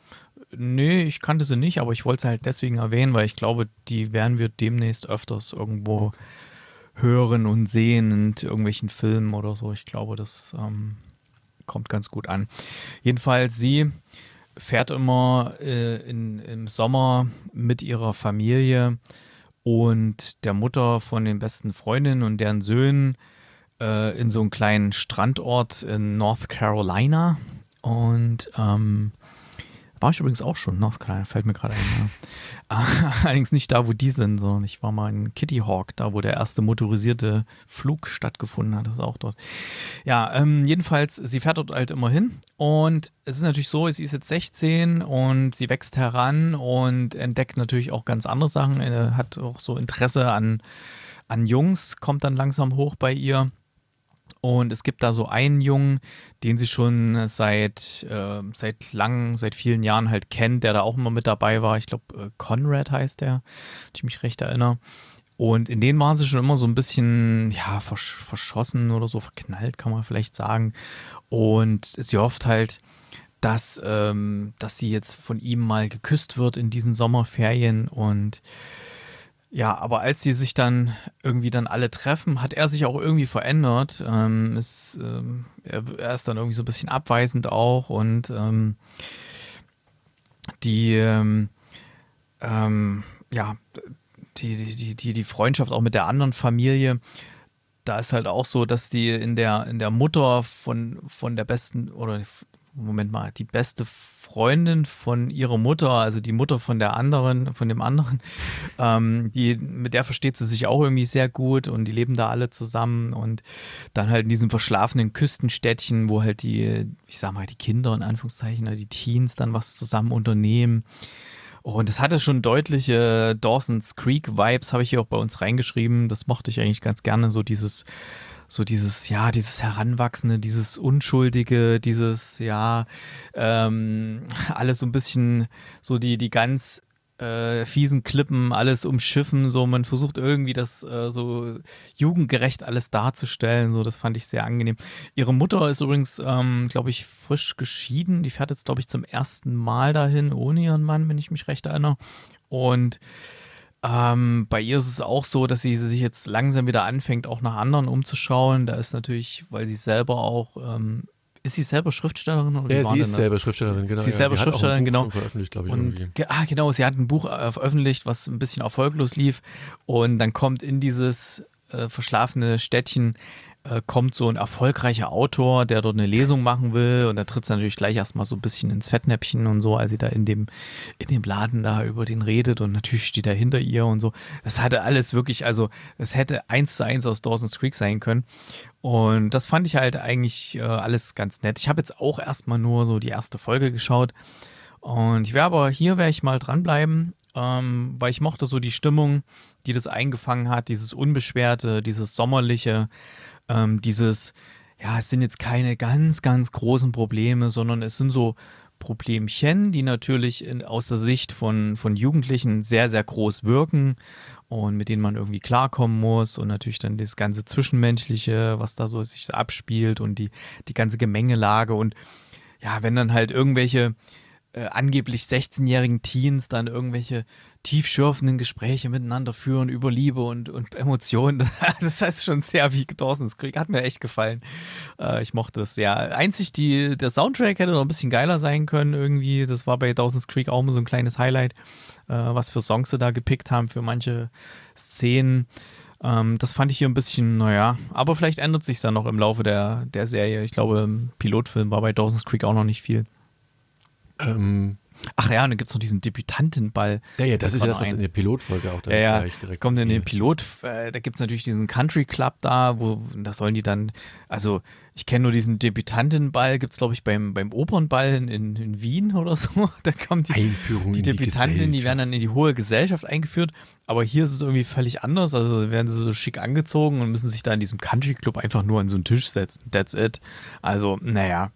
Nee, ich kannte sie nicht, aber ich wollte sie halt deswegen erwähnen, weil ich glaube, die werden wir demnächst öfters irgendwo okay. hören und sehen in irgendwelchen Filmen oder so. Ich glaube, das ähm, kommt ganz gut an. Jedenfalls, sie fährt immer äh, in, im Sommer mit ihrer Familie und der Mutter von den besten Freundinnen und deren Söhnen äh, in so einem kleinen Strandort in North Carolina. Und ähm, war ich übrigens auch schon, North Carolina, fällt mir gerade ein. Ja. Allerdings nicht da, wo die sind, sondern ich war mal in Kitty Hawk, da wo der erste motorisierte Flug stattgefunden hat. Das ist auch dort. Ja, ähm, jedenfalls, sie fährt dort halt immer hin. Und es ist natürlich so, sie ist jetzt 16 und sie wächst heran und entdeckt natürlich auch ganz andere Sachen. Er hat auch so Interesse an, an Jungs, kommt dann langsam hoch bei ihr. Und es gibt da so einen Jungen, den sie schon seit, äh, seit lang, seit vielen Jahren halt kennt, der da auch immer mit dabei war. Ich glaube, äh, Conrad heißt der, wenn ich mich recht erinnere. Und in denen waren sie schon immer so ein bisschen, ja, versch verschossen oder so, verknallt, kann man vielleicht sagen. Und sie hofft halt, dass, ähm, dass sie jetzt von ihm mal geküsst wird in diesen Sommerferien und ja, aber als sie sich dann irgendwie dann alle treffen, hat er sich auch irgendwie verändert. Ähm, ist, ähm, er, er, ist dann irgendwie so ein bisschen abweisend auch und ähm, die, ähm, ähm, ja, die, die, die, die Freundschaft auch mit der anderen Familie, da ist halt auch so, dass die in der, in der Mutter von, von der besten oder Moment mal, die beste Freundin von ihrer Mutter, also die Mutter von der anderen, von dem anderen, ähm, die, mit der versteht sie sich auch irgendwie sehr gut und die leben da alle zusammen und dann halt in diesem verschlafenen Küstenstädtchen, wo halt die, ich sag mal, die Kinder in Anführungszeichen, die Teens dann was zusammen unternehmen. Und es hatte schon deutliche Dawson's Creek Vibes, habe ich hier auch bei uns reingeschrieben. Das mochte ich eigentlich ganz gerne, so dieses so dieses, ja, dieses Heranwachsende, dieses Unschuldige, dieses, ja, ähm, alles so ein bisschen, so die, die ganz äh, fiesen Klippen, alles umschiffen, so man versucht irgendwie das äh, so jugendgerecht alles darzustellen, so das fand ich sehr angenehm. Ihre Mutter ist übrigens, ähm, glaube ich, frisch geschieden, die fährt jetzt, glaube ich, zum ersten Mal dahin, ohne ihren Mann, wenn ich mich recht erinnere und ähm, bei ihr ist es auch so, dass sie sich jetzt langsam wieder anfängt, auch nach anderen umzuschauen. Da ist natürlich, weil sie selber auch, ähm, ist sie selber Schriftstellerin? Oder ja, sie ist selber Schriftstellerin, genau. Sie ist selber ja, Schriftstellerin, genau. Veröffentlicht, glaube ich. Und, ah, genau, sie hat ein Buch äh, veröffentlicht, was ein bisschen erfolglos lief. Und dann kommt in dieses äh, verschlafene Städtchen äh, kommt so ein erfolgreicher Autor, der dort eine Lesung machen will und da tritt sie natürlich gleich erstmal so ein bisschen ins Fettnäpfchen und so, als sie da in dem, in dem Laden da über den redet und natürlich steht er hinter ihr und so. Das hatte alles wirklich, also es hätte eins zu eins aus Dawson's Creek sein können. Und das fand ich halt eigentlich äh, alles ganz nett. Ich habe jetzt auch erstmal nur so die erste Folge geschaut. Und ich werde aber hier werde ich mal dranbleiben, ähm, weil ich mochte so die Stimmung, die das eingefangen hat, dieses Unbeschwerte, dieses Sommerliche ähm, dieses, ja, es sind jetzt keine ganz, ganz großen Probleme, sondern es sind so Problemchen, die natürlich in, aus der Sicht von, von Jugendlichen sehr, sehr groß wirken und mit denen man irgendwie klarkommen muss und natürlich dann das ganze Zwischenmenschliche, was da so sich abspielt und die, die ganze Gemengelage und ja, wenn dann halt irgendwelche äh, angeblich 16-jährigen Teens dann irgendwelche tiefschürfenden Gespräche miteinander führen über Liebe und, und Emotionen. Das heißt schon sehr wie Dawson's Creek. Hat mir echt gefallen. Äh, ich mochte es sehr. Einzig die, der Soundtrack hätte noch ein bisschen geiler sein können irgendwie. Das war bei Dawson's Creek auch immer so ein kleines Highlight, äh, was für Songs sie da gepickt haben für manche Szenen. Ähm, das fand ich hier ein bisschen, naja, aber vielleicht ändert sich dann noch im Laufe der, der Serie. Ich glaube, im Pilotfilm war bei Dawson's Creek auch noch nicht viel. Ähm, Ach ja, und dann gibt es noch diesen Debütantenball. Ja, ja, das ist ja das, was in der Pilotfolge auch da ja, ja, direkt kommt in den Pilot, äh, da gibt es natürlich diesen Country Club da, wo, da sollen die dann, also ich kenne nur diesen Debütantenball, gibt es glaube ich beim, beim Opernball in, in, Wien oder so. Da kommt die, Einführung die Debütanten, die, die werden dann in die hohe Gesellschaft eingeführt, aber hier ist es irgendwie völlig anders, also werden sie so schick angezogen und müssen sich da in diesem Country Club einfach nur an so einen Tisch setzen. That's it. Also, naja.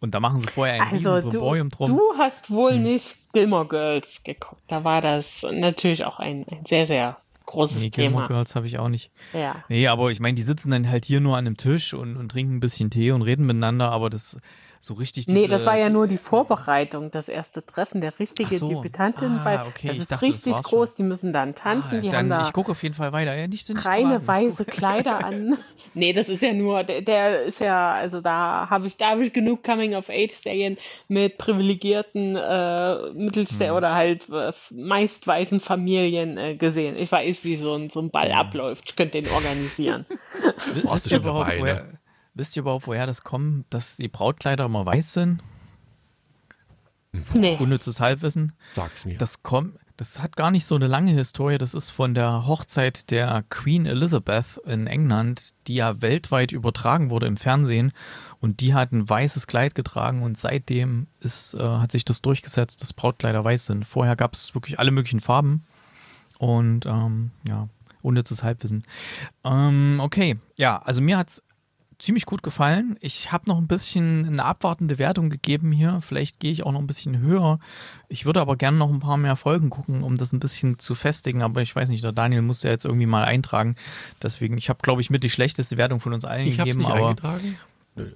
Und da machen sie vorher ein also riesen Brimborium drum. Du hast wohl hm. nicht Gilmore Girls geguckt. Da war das natürlich auch ein, ein sehr, sehr großes nee, Thema. Gilmore Girls habe ich auch nicht. Ja. Nee, aber ich meine, die sitzen dann halt hier nur an einem Tisch und, und trinken ein bisschen Tee und reden miteinander, aber das so richtig diese, Nee, das war ja nur die Vorbereitung, das erste Treffen der richtige so. Debütantin. Ah, okay. Das ist dachte, richtig das groß, die müssen dann tanzen. Ah, die dann, haben da ich gucke auf jeden Fall weiter. Ja, nicht, nicht reine weiße Kleider an. Nee, das ist ja nur, der, der ist ja, also da habe ich, da habe ich genug Coming-of-Age-Serien mit privilegierten äh, Mittelständen hm. oder halt äh, meist weißen Familien äh, gesehen. Ich weiß, wie so ein, so ein Ball hm. abläuft. Ich könnte den organisieren. Wisst ihr, überhaupt, woher, wisst ihr überhaupt, woher das kommt, dass die Brautkleider immer weiß sind? Nee. Unnützes Halbwissen. Sag's mir. Das kommt, das hat gar nicht so eine lange Historie. Das ist von der Hochzeit der Queen Elizabeth in England, die ja weltweit übertragen wurde im Fernsehen. Und die hat ein weißes Kleid getragen und seitdem ist, äh, hat sich das durchgesetzt, dass Brautkleider weiß sind. Vorher gab es wirklich alle möglichen Farben. Und ähm, ja, unnützes Halbwissen. Ähm, okay, ja, also mir hat es ziemlich gut gefallen. Ich habe noch ein bisschen eine abwartende Wertung gegeben hier. Vielleicht gehe ich auch noch ein bisschen höher. Ich würde aber gerne noch ein paar mehr Folgen gucken, um das ein bisschen zu festigen. Aber ich weiß nicht, der Daniel muss ja jetzt irgendwie mal eintragen. Deswegen, ich habe, glaube ich, mit die schlechteste Wertung von uns allen ich gegeben. Nicht aber eingetragen? Nö.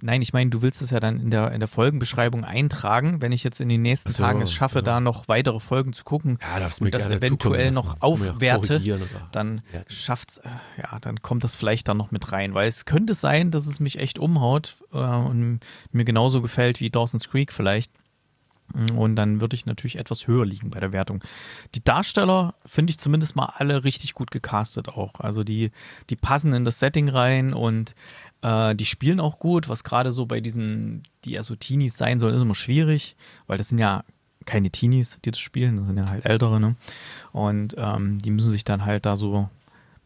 Nein, ich meine, du willst es ja dann in der, in der Folgenbeschreibung eintragen. Wenn ich jetzt in den nächsten so, Tagen es schaffe, so. da noch weitere Folgen zu gucken ja, und das eventuell noch aufwerte, dann ja. schafft's, äh, ja, dann kommt das vielleicht dann noch mit rein. Weil es könnte sein, dass es mich echt umhaut äh, und mir genauso gefällt wie Dawson's Creek vielleicht. Und dann würde ich natürlich etwas höher liegen bei der Wertung. Die Darsteller finde ich zumindest mal alle richtig gut gecastet auch. Also die, die passen in das Setting rein und Äh, die spielen auch gut, was gerade so bei diesen, die ja so Teenies sein sollen, ist immer schwierig, weil das sind ja keine Teenies, die das spielen, das sind ja halt ältere, ne? Und ähm, die müssen sich dann halt da so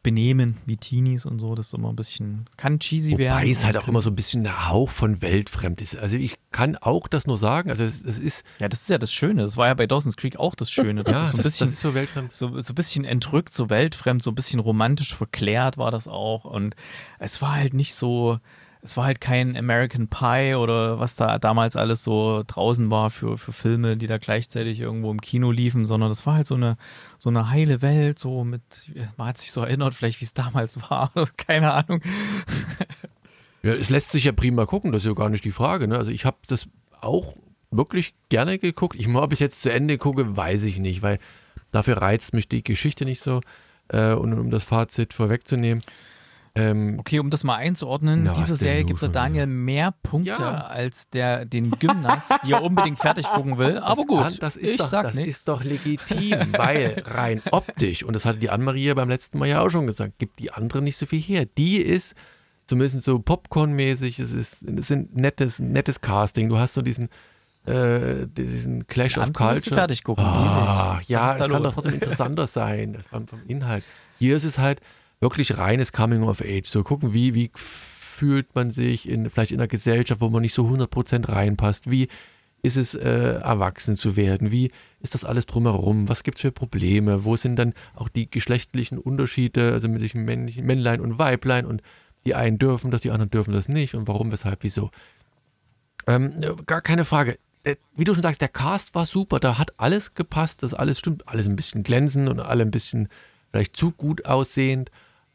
benehmen wie Teenies und so. Das ist immer ein bisschen, kann cheesy Wobei werden. Wobei es halt auch immer so ein bisschen ein Hauch von weltfremd ist. Also ich kann auch das nur sagen. Also es, es, ist. Ja, das ist ja das Schöne. Das war ja bei Dawson's Creek auch das Schöne. Das ja, ist so ein das, bisschen, das ist so weltfremd. So, so ein bisschen entrückt, so weltfremd, so ein bisschen romantisch verklärt war das auch. Und es war halt nicht so es war halt kein American Pie oder was da damals alles so draußen war für, für Filme, die da gleichzeitig irgendwo im Kino liefen, sondern das war halt so eine, so eine heile Welt, so mit, man hat sich so erinnert, vielleicht wie es damals war, keine Ahnung. Ja, es lässt sich ja prima gucken, das ist ja gar nicht die Frage. Ne? Also ich habe das auch wirklich gerne geguckt. Ich ob ich es jetzt zu Ende gucke, weiß ich nicht, weil dafür reizt mich die Geschichte nicht so. Äh, und um das Fazit vorwegzunehmen, ähm, okay, um das mal einzuordnen, na, diese Serie gibt der Daniel mehr Punkte ja. als der den Gymnast, die er unbedingt fertig gucken will. Aber gut, kann, das, ist, doch, das ist doch legitim, weil rein optisch, und das hatte die Anne-Marie beim letzten Mal ja auch schon gesagt, gibt die andere nicht so viel her. Die ist zumindest so Popcorn-mäßig, es ist, es ist nettes, nettes Casting. Du hast so diesen äh, diesen Clash of Culture. fertig gucken. Ah, ja, es kann doch trotzdem interessanter sein vom, vom Inhalt. Hier ist es halt, wirklich reines Coming of Age. So gucken, wie, wie fühlt man sich in, vielleicht in einer Gesellschaft, wo man nicht so 100% reinpasst. Wie ist es, äh, erwachsen zu werden? Wie ist das alles drumherum? Was gibt es für Probleme? Wo sind dann auch die geschlechtlichen Unterschiede, also mit dem männlichen Männlein und Weiblein und die einen dürfen das, die anderen dürfen das nicht und warum, weshalb, wieso? Ähm, gar keine Frage. Äh, wie du schon sagst, der Cast war super, da hat alles gepasst, das alles stimmt, alles ein bisschen glänzend und alle ein bisschen vielleicht zu gut aussehend.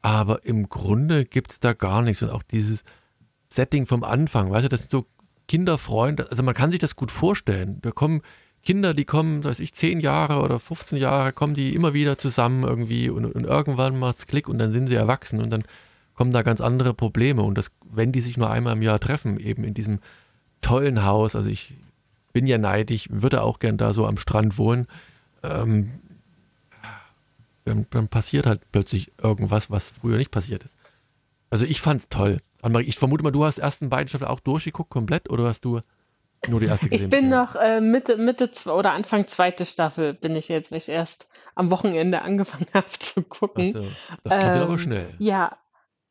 Aber im Grunde gibt es da gar nichts. Und auch dieses Setting vom Anfang, weißt du, das sind so Kinderfreunde. Also man kann sich das gut vorstellen. Da kommen Kinder, die kommen, weiß ich, 10 Jahre oder 15 Jahre, kommen die immer wieder zusammen irgendwie und, und irgendwann macht es Klick und dann sind sie erwachsen und dann kommen da ganz andere Probleme. Und das, wenn die sich nur einmal im Jahr treffen, eben in diesem tollen Haus, also ich bin ja neidisch, würde auch gern da so am Strand wohnen. Ähm, dann, dann passiert halt plötzlich irgendwas, was früher nicht passiert ist. Also ich fand's toll. Annemarie, ich vermute mal, du hast ersten beiden Staffeln auch durchgeguckt, komplett, oder hast du nur die erste gesehen? Ich bin noch äh, Mitte, Mitte oder Anfang zweite Staffel bin ich jetzt, weil ich erst am Wochenende angefangen habe zu gucken. So, das geht ähm, aber schnell. Ja,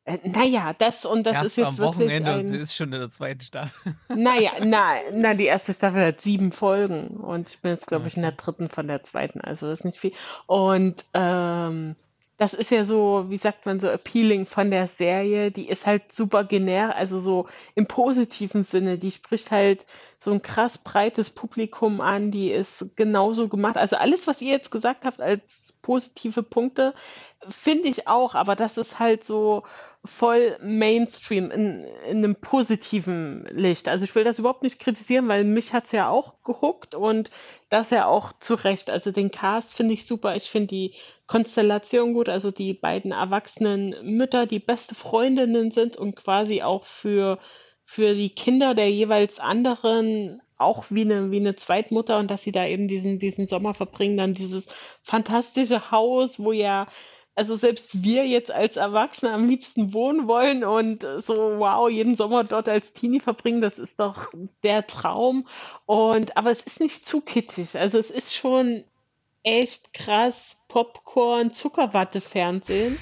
äh, naja, das und das Erst ist jetzt am Wochenende ein, und sie ist schon in der zweiten Staffel. Naja, na, na, die erste Staffel hat sieben Folgen und ich bin jetzt, glaube ich, in der dritten von der zweiten, also das ist nicht viel. Und ähm, das ist ja so, wie sagt man so, appealing von der Serie. Die ist halt super generisch, also so im positiven Sinne. Die spricht halt so ein krass breites Publikum an. Die ist genauso gemacht. Also alles, was ihr jetzt gesagt habt als positive Punkte, finde ich auch. Aber das ist halt so voll Mainstream in, in einem positiven Licht. Also ich will das überhaupt nicht kritisieren, weil mich hat es ja auch gehuckt und das ja auch zu Recht. Also den Cast finde ich super. Ich finde die Konstellation gut. Also die beiden erwachsenen Mütter, die beste Freundinnen sind und quasi auch für, für die Kinder der jeweils anderen auch wie eine, wie eine Zweitmutter und dass sie da eben diesen, diesen Sommer verbringen, dann dieses fantastische Haus, wo ja also selbst wir jetzt als Erwachsene am liebsten wohnen wollen und so, wow, jeden Sommer dort als Teenie verbringen, das ist doch der Traum. Und aber es ist nicht zu kitschig. Also es ist schon echt krass Popcorn, Zuckerwatte-Fernsehen.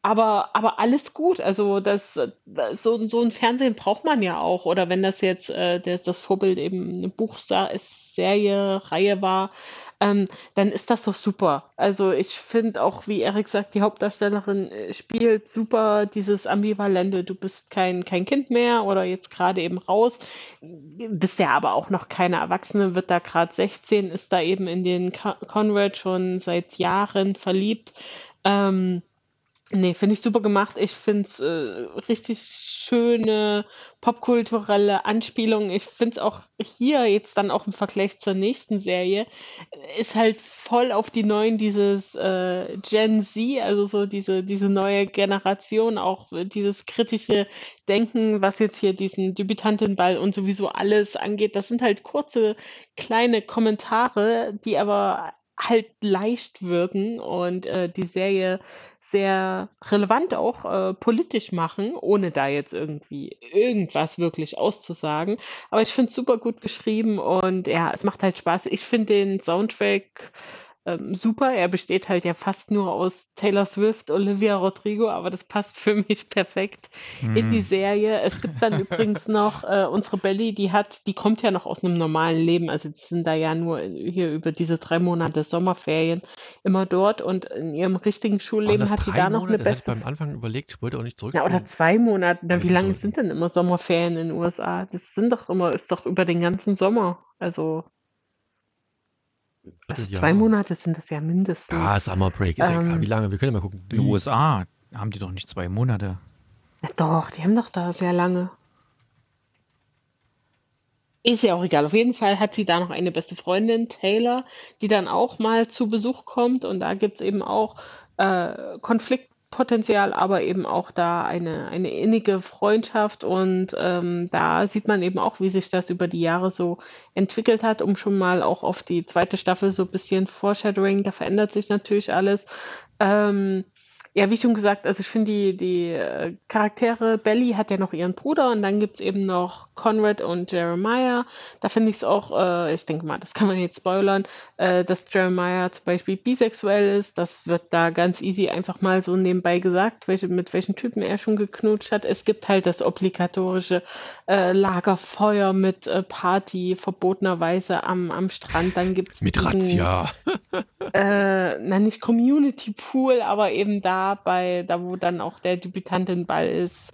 Aber, aber alles gut. Also das, das, so, so ein Fernsehen braucht man ja auch. Oder wenn das jetzt äh, das, das Vorbild eben eine Buchserie, Reihe war, ähm, dann ist das doch super. Also ich finde auch, wie Erik sagt, die Hauptdarstellerin äh, spielt super dieses Ambivalente. Du bist kein, kein Kind mehr oder jetzt gerade eben raus. Bist ja aber auch noch keine Erwachsene, wird da gerade 16, ist da eben in den Conrad schon seit Jahren verliebt. Ähm, Nee, finde ich super gemacht. Ich finde es äh, richtig schöne popkulturelle Anspielungen. Ich finde es auch hier jetzt dann auch im Vergleich zur nächsten Serie, ist halt voll auf die neuen dieses äh, Gen Z, also so diese, diese neue Generation, auch dieses kritische Denken, was jetzt hier diesen Debütantenball und sowieso alles angeht. Das sind halt kurze, kleine Kommentare, die aber halt leicht wirken und äh, die Serie sehr relevant auch äh, politisch machen, ohne da jetzt irgendwie irgendwas wirklich auszusagen. Aber ich finde es super gut geschrieben und ja, es macht halt Spaß. Ich finde den Soundtrack ähm, super. Er besteht halt ja fast nur aus Taylor Swift, Olivia Rodrigo, aber das passt für mich perfekt in die Hm. Serie. Es gibt dann übrigens noch äh, unsere Belly, die hat, die kommt ja noch aus einem normalen Leben. Also die sind da ja nur hier über diese drei Monate Sommerferien immer dort und in ihrem richtigen Schulleben hat sie da noch eine Monate? Das hatte ich beste. beim Anfang überlegt. Ich wollte auch nicht Ja, oder zwei Monate. Na, wie lange so sind denn immer Sommerferien in den USA? Das sind doch immer, ist doch über den ganzen Sommer. Also, also zwei. Monate sind das ja mindestens. Ja, Summer Break, ist ja egal. Wie Ähm, lange? Wir können ja mal gucken. In den Wie? USA haben die doch nicht zwei Monate. ja, doch, die haben doch da sehr lange. Ist ja auch egal. Auf jeden Fall hat sie da noch eine beste Freundin, Taylor, die dann auch mal zu Besuch kommt. Und da gibt es eben auch äh, Konfliktpotenzial, aber eben auch da eine, eine innige Freundschaft. Und ähm, da sieht man eben auch, wie sich das über die Jahre so entwickelt hat, um schon mal auch auf die zweite Staffel so ein bisschen Foreshadowing. Da verändert sich natürlich alles. Ähm, ja, wie schon gesagt, also ich finde die, die äh, Charaktere, Belly hat ja noch ihren Bruder und dann gibt's eben noch Conrad und Jeremiah. Da finde ich es auch, äh, ich denke mal, das kann man jetzt spoilern, äh, dass Jeremiah zum Beispiel bisexuell ist. Das wird da ganz easy einfach mal so nebenbei gesagt, welche, mit welchen Typen er schon geknutscht hat. Es gibt halt das obligatorische äh, Lagerfeuer mit äh, Party verbotenerweise am, am Strand. Dann gibt's Mit diesen Razzia. äh, na nicht Community Pool, aber eben da bei, da wo dann auch der Debütantenball ist,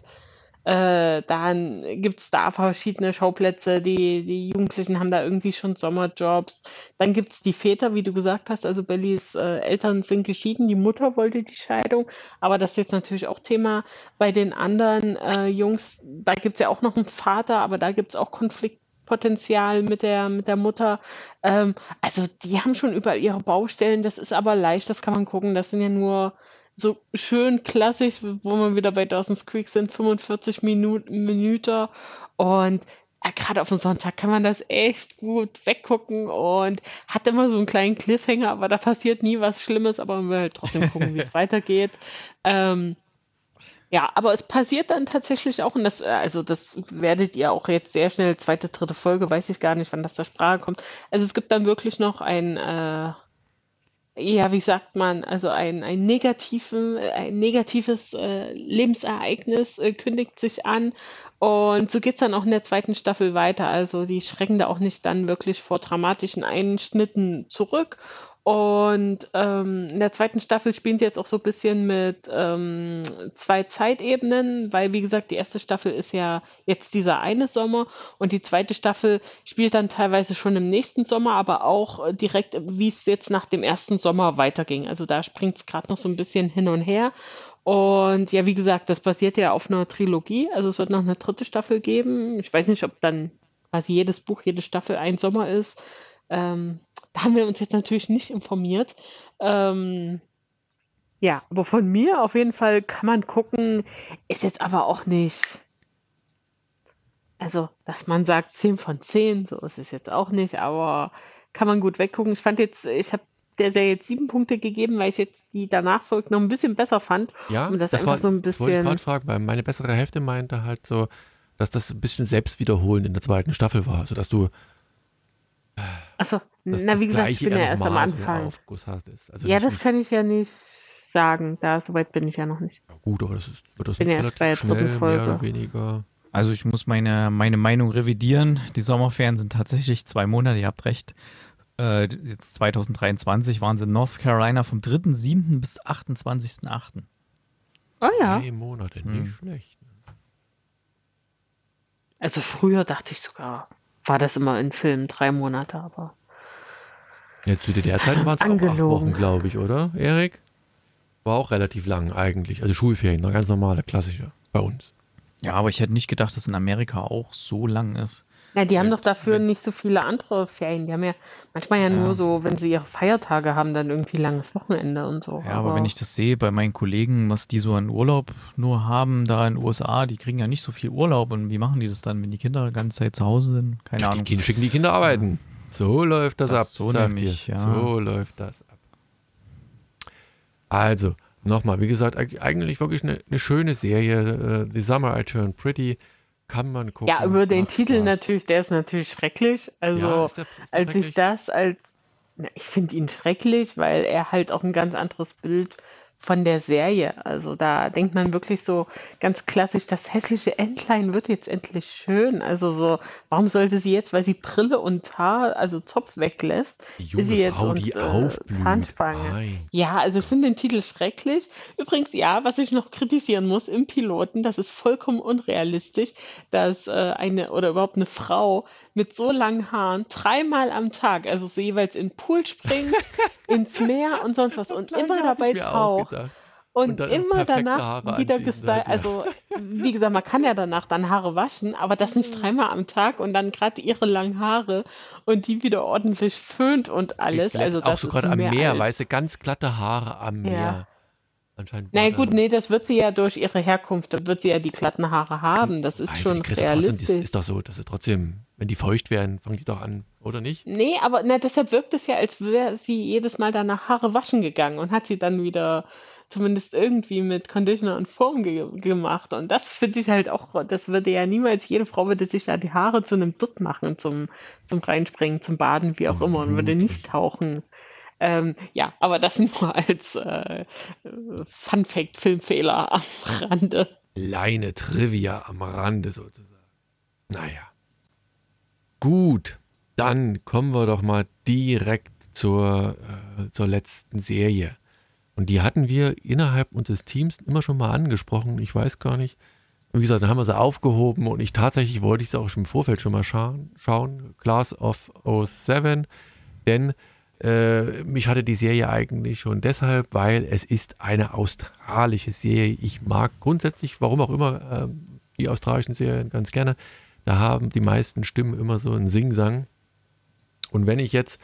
äh, dann gibt's da verschiedene Schauplätze, die, die Jugendlichen haben da irgendwie schon Sommerjobs. Dann gibt's die Väter, wie du gesagt hast, also Bellys äh, Eltern sind geschieden, die Mutter wollte die Scheidung, aber das ist jetzt natürlich auch Thema bei den anderen äh, Jungs, da gibt's ja auch noch einen Vater, aber da gibt's auch Konfliktpotenzial mit der, mit der Mutter. Ähm, also die haben schon überall ihre Baustellen, das ist aber leicht, das kann man gucken, das sind ja nur so schön klassisch, wo wir wieder bei Dawson's Creek sind, 45 Minuten, Minuten und ja, gerade auf dem Sonntag kann man das echt gut weggucken und hat immer so einen kleinen Cliffhanger, aber da passiert nie was Schlimmes, aber man will halt trotzdem gucken, wie es weitergeht. Ähm, ja, aber es passiert dann tatsächlich auch, und das, äh, also das werdet ihr auch jetzt sehr schnell, zweite, dritte Folge, weiß ich gar nicht, wann das zur Sprache kommt. Also es gibt dann wirklich noch ein, äh, ja, wie sagt man, also ein, ein, negativen, ein negatives äh, Lebensereignis äh, kündigt sich an und so geht's dann auch in der zweiten Staffel weiter. Also die schrecken da auch nicht dann wirklich vor dramatischen Einschnitten zurück. Und ähm, in der zweiten Staffel spielen sie jetzt auch so ein bisschen mit ähm, zwei Zeitebenen, weil wie gesagt, die erste Staffel ist ja jetzt dieser eine Sommer und die zweite Staffel spielt dann teilweise schon im nächsten Sommer, aber auch direkt, wie es jetzt nach dem ersten Sommer weiterging. Also da springt es gerade noch so ein bisschen hin und her. Und ja, wie gesagt, das basiert ja auf einer Trilogie. Also es wird noch eine dritte Staffel geben. Ich weiß nicht, ob dann quasi jedes Buch, jede Staffel ein Sommer ist. Ähm, da haben wir uns jetzt natürlich nicht informiert. Ähm, ja, aber von mir auf jeden Fall kann man gucken, ist jetzt aber auch nicht. Also, dass man sagt 10 von 10, so ist es jetzt auch nicht, aber kann man gut weggucken. Ich fand jetzt, ich habe der Serie jetzt sieben Punkte gegeben, weil ich jetzt die danach folgt noch ein bisschen besser fand. Ja, das, das, war, so ein das wollte ich bisschen. gerade fragen, weil meine bessere Hälfte meinte halt so, dass das ein bisschen selbstwiederholend in der zweiten Staffel war. Also dass du Achso, das, na, das wie gesagt, ich gleiche bin ja erst am Anfang. Also Ja, das kann ich ja nicht sagen. Da, soweit bin ich ja noch nicht. ja, gut, aber das ist, wird das bin nicht ja bei relativ der dritten schnell, mehr oder Folge. weniger. Also ich muss meine, meine Meinung revidieren. Die Sommerferien sind tatsächlich zwei Monate, ihr habt recht. Äh, jetzt 2023 waren sie in North Carolina vom 3.7. bis 28.8. Oh ja. Zwei Monate, nicht Hm. schlecht. Also früher dachte ich sogar, war das immer in Filmen drei Monate, aber. Ja, zu DDR-Zeiten waren es auch acht. Wochen, glaube ich, oder, Erik? War auch relativ lang eigentlich. Also Schulferien, ne? ganz normale, klassische bei uns. Ja, aber ich hätte nicht gedacht, dass in Amerika auch so lang ist. Ja, die haben Ja, doch dafür nicht so viele andere Ferien. Die haben ja manchmal ja, Ja. nur so, wenn sie ihre Feiertage haben, dann irgendwie langes Wochenende und so. Ja, aber wenn ich das sehe bei meinen Kollegen, was die so an Urlaub nur haben, da in den USA, die kriegen ja nicht so viel Urlaub. Und wie machen die das dann, wenn die Kinder die ganze Zeit zu Hause sind? Keine Die Ahnung. Kinder schicken die Kinder arbeiten. So läuft das, Das ab. so sag nämlich, ja. So läuft das ab. Also, nochmal, wie gesagt, eigentlich wirklich eine, eine schöne Serie. Äh, The Summer I Turned Pretty kann man gucken. Ja, über den Titel Spaß. natürlich, der ist natürlich schrecklich. Also, ja, der, als schrecklich? ich das als, na, ich finde ihn schrecklich, weil er halt auch ein ganz anderes Bild von der Serie. Also da denkt man wirklich so ganz klassisch, das hässliche Entlein wird jetzt endlich schön. Also so, warum sollte sie jetzt, weil sie Brille und Haar, also Zopf weglässt, die junge sie jetzt Frau, und, die äh, aufblüht. Zahnspange. Nein. Ja, also ich finde den Titel schrecklich. Übrigens, ja, was ich noch kritisieren muss im Piloten, das ist vollkommen unrealistisch, dass äh, eine oder überhaupt eine Frau mit so langen Haaren dreimal am Tag, also so jeweils in den Pool springt, ins Meer und sonst was das und immer dabei taucht und, und immer danach wieder gestylt. Also, wie gesagt, man kann ja danach dann Haare waschen, aber das nicht mhm. dreimal am Tag und dann gerade ihre langen Haare und die wieder ordentlich föhnt und alles. Also, das auch so gerade am Meer, weißt du, ganz glatte Haare am Meer. Ja. Anscheinend. Na gut, nee, das wird sie ja durch ihre Herkunft, da wird sie ja die glatten Haare haben. Das ist schon realistisch. Das ist doch so, dass sie trotzdem, wenn die feucht werden, fangen die doch an, oder nicht? Nee, aber na, deshalb wirkt es ja, als wäre sie jedes Mal danach Haare waschen gegangen und hat sie dann wieder zumindest irgendwie mit Conditioner und Form ge gemacht. Und das finde ich halt auch, das würde ja niemals, jede Frau würde sich da die Haare zu einem Dutt machen, zum, zum Reinspringen, zum Baden, wie auch immer, und würde nicht tauchen. Ähm, ja, aber das nur als äh, Fun-Fact-Filmfehler am Rande. Kleine Trivia am Rande sozusagen. Naja. Gut, dann kommen wir doch mal direkt zur, äh, zur letzten Serie. Und die hatten wir innerhalb unseres Teams immer schon mal angesprochen. Ich weiß gar nicht. Wie gesagt, dann haben wir sie aufgehoben und ich tatsächlich wollte ich sie auch im Vorfeld schon mal schauen. schauen. Class of 07. Denn äh, mich hatte die Serie eigentlich schon deshalb, weil es ist eine australische Serie. Ich mag grundsätzlich, warum auch immer, äh, die australischen Serien ganz gerne. Da haben die meisten Stimmen immer so einen Singsang. Und wenn ich jetzt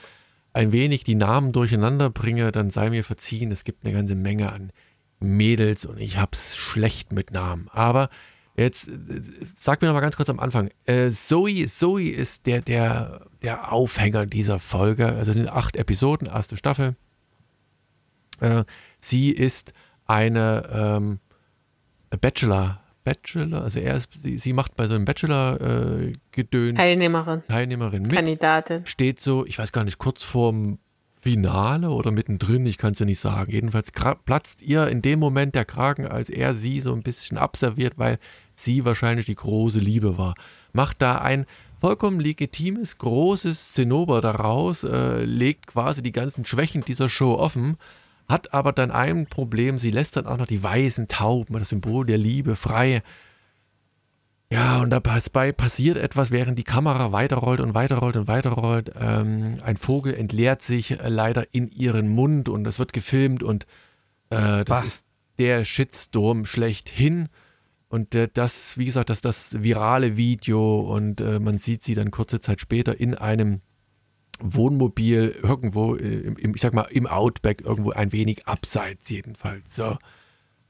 ein wenig die Namen durcheinander bringe, dann sei mir verziehen. Es gibt eine ganze Menge an Mädels und ich hab's schlecht mit Namen. Aber jetzt sag mir noch mal ganz kurz am Anfang. Äh, Zoe, Zoe ist der, der, der Aufhänger dieser Folge. Also es sind acht Episoden, erste Staffel. Äh, sie ist eine ähm, Bachelor, Bachelor, also er ist, sie, sie macht bei so einem Bachelor-Gedöns. Äh, Teilnehmerin. Teilnehmerin mit. Kandidatin. Steht so, ich weiß gar nicht, kurz vorm Finale oder mittendrin, ich kann es ja nicht sagen. Jedenfalls platzt ihr in dem Moment der Kragen, als er sie so ein bisschen abserviert, weil sie wahrscheinlich die große Liebe war. Macht da ein vollkommen legitimes, großes Zinnober daraus, äh, legt quasi die ganzen Schwächen dieser Show offen hat aber dann ein Problem, sie lässt dann auch noch die weißen Tauben, das Symbol der Liebe, frei. Ja, und dabei passiert etwas, während die Kamera weiterrollt und weiterrollt und weiterrollt. Ähm, ein Vogel entleert sich äh, leider in ihren Mund und das wird gefilmt und äh, das bah. ist der Shitstorm schlechthin. Und äh, das, wie gesagt, das ist das virale Video und äh, man sieht sie dann kurze Zeit später in einem Wohnmobil irgendwo, im, im, ich sag mal, im Outback, irgendwo ein wenig abseits jedenfalls. So,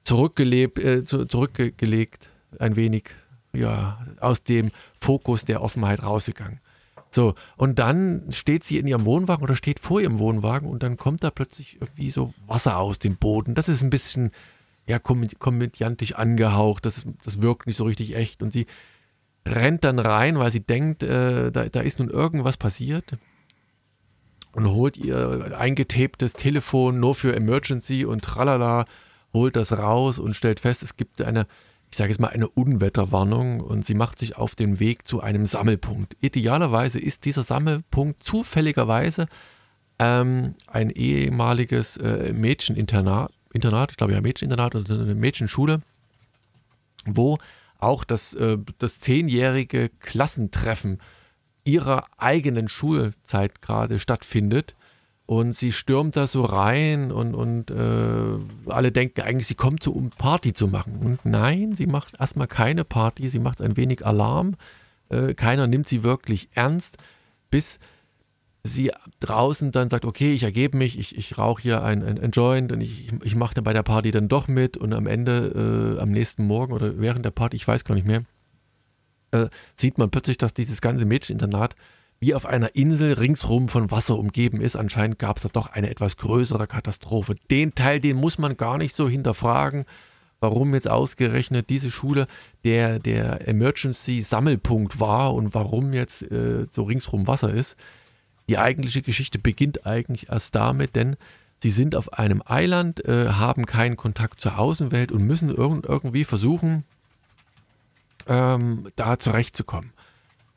zurückgelebt, äh, zu, zurückgelegt, ein wenig, ja, aus dem Fokus der Offenheit rausgegangen. So, und dann steht sie in ihrem Wohnwagen oder steht vor ihrem Wohnwagen und dann kommt da plötzlich irgendwie so Wasser aus dem Boden. Das ist ein bisschen, ja, komödiantisch angehaucht, das, das wirkt nicht so richtig echt. Und sie rennt dann rein, weil sie denkt, äh, da, da ist nun irgendwas passiert und holt ihr eingetaptes Telefon nur für Emergency und tralala, holt das raus und stellt fest, es gibt eine, ich sage jetzt mal, eine Unwetterwarnung und sie macht sich auf den Weg zu einem Sammelpunkt. Idealerweise ist dieser Sammelpunkt zufälligerweise ähm, ein ehemaliges äh, Mädcheninternat, Internat, ich glaube ja Mädcheninternat oder eine Mädchenschule, wo auch das, äh, das zehnjährige Klassentreffen ihrer eigenen Schulzeit gerade stattfindet. Und sie stürmt da so rein und, und äh, alle denken eigentlich, sie kommt so, um Party zu machen. Und nein, sie macht erstmal keine Party, sie macht ein wenig Alarm. Äh, keiner nimmt sie wirklich ernst, bis sie draußen dann sagt, okay, ich ergebe mich, ich, ich rauche hier ein, ein, ein, Joint und ich, ich mache dann bei der Party dann doch mit und am Ende, äh, am nächsten Morgen oder während der Party, ich weiß gar nicht mehr, äh, sieht man plötzlich, dass dieses ganze Mädcheninternat wie auf einer Insel ringsrum von Wasser umgeben ist. Anscheinend gab es da doch eine etwas größere Katastrophe. Den Teil, den muss man gar nicht so hinterfragen, warum jetzt ausgerechnet diese Schule der, der Emergency-Sammelpunkt war und warum jetzt äh, so ringsrum Wasser ist. Die eigentliche Geschichte beginnt eigentlich erst damit, denn sie sind auf einem Eiland, äh, haben keinen Kontakt zur Außenwelt und müssen irg irgendwie versuchen, ähm, da zurechtzukommen.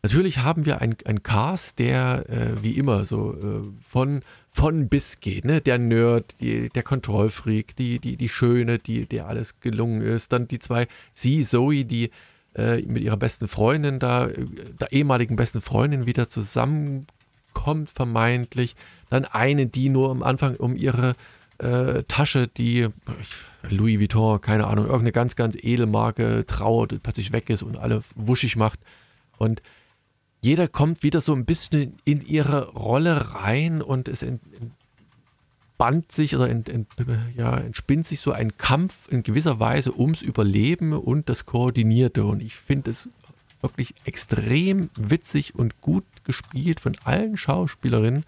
Natürlich haben wir einen Cast, der äh, wie immer so äh, von, von bis geht. Ne? Der Nerd, die, der Kontrollfreak, die, die, die Schöne, die, der alles gelungen ist. Dann die zwei, sie, Zoe, die äh, mit ihrer besten Freundin da, äh, der ehemaligen besten Freundin wieder zusammenkommt, vermeintlich. Dann eine, die nur am Anfang um ihre äh, Tasche, die Louis Vuitton, keine Ahnung, irgendeine ganz, ganz Edelmarke trauert, plötzlich weg ist und alle wuschig macht. Und jeder kommt wieder so ein bisschen in ihre Rolle rein und es entband sich oder ent, ent, ja, entspinnt sich so ein Kampf in gewisser Weise ums Überleben und das Koordinierte. Und ich finde es wirklich extrem witzig und gut gespielt von allen Schauspielerinnen.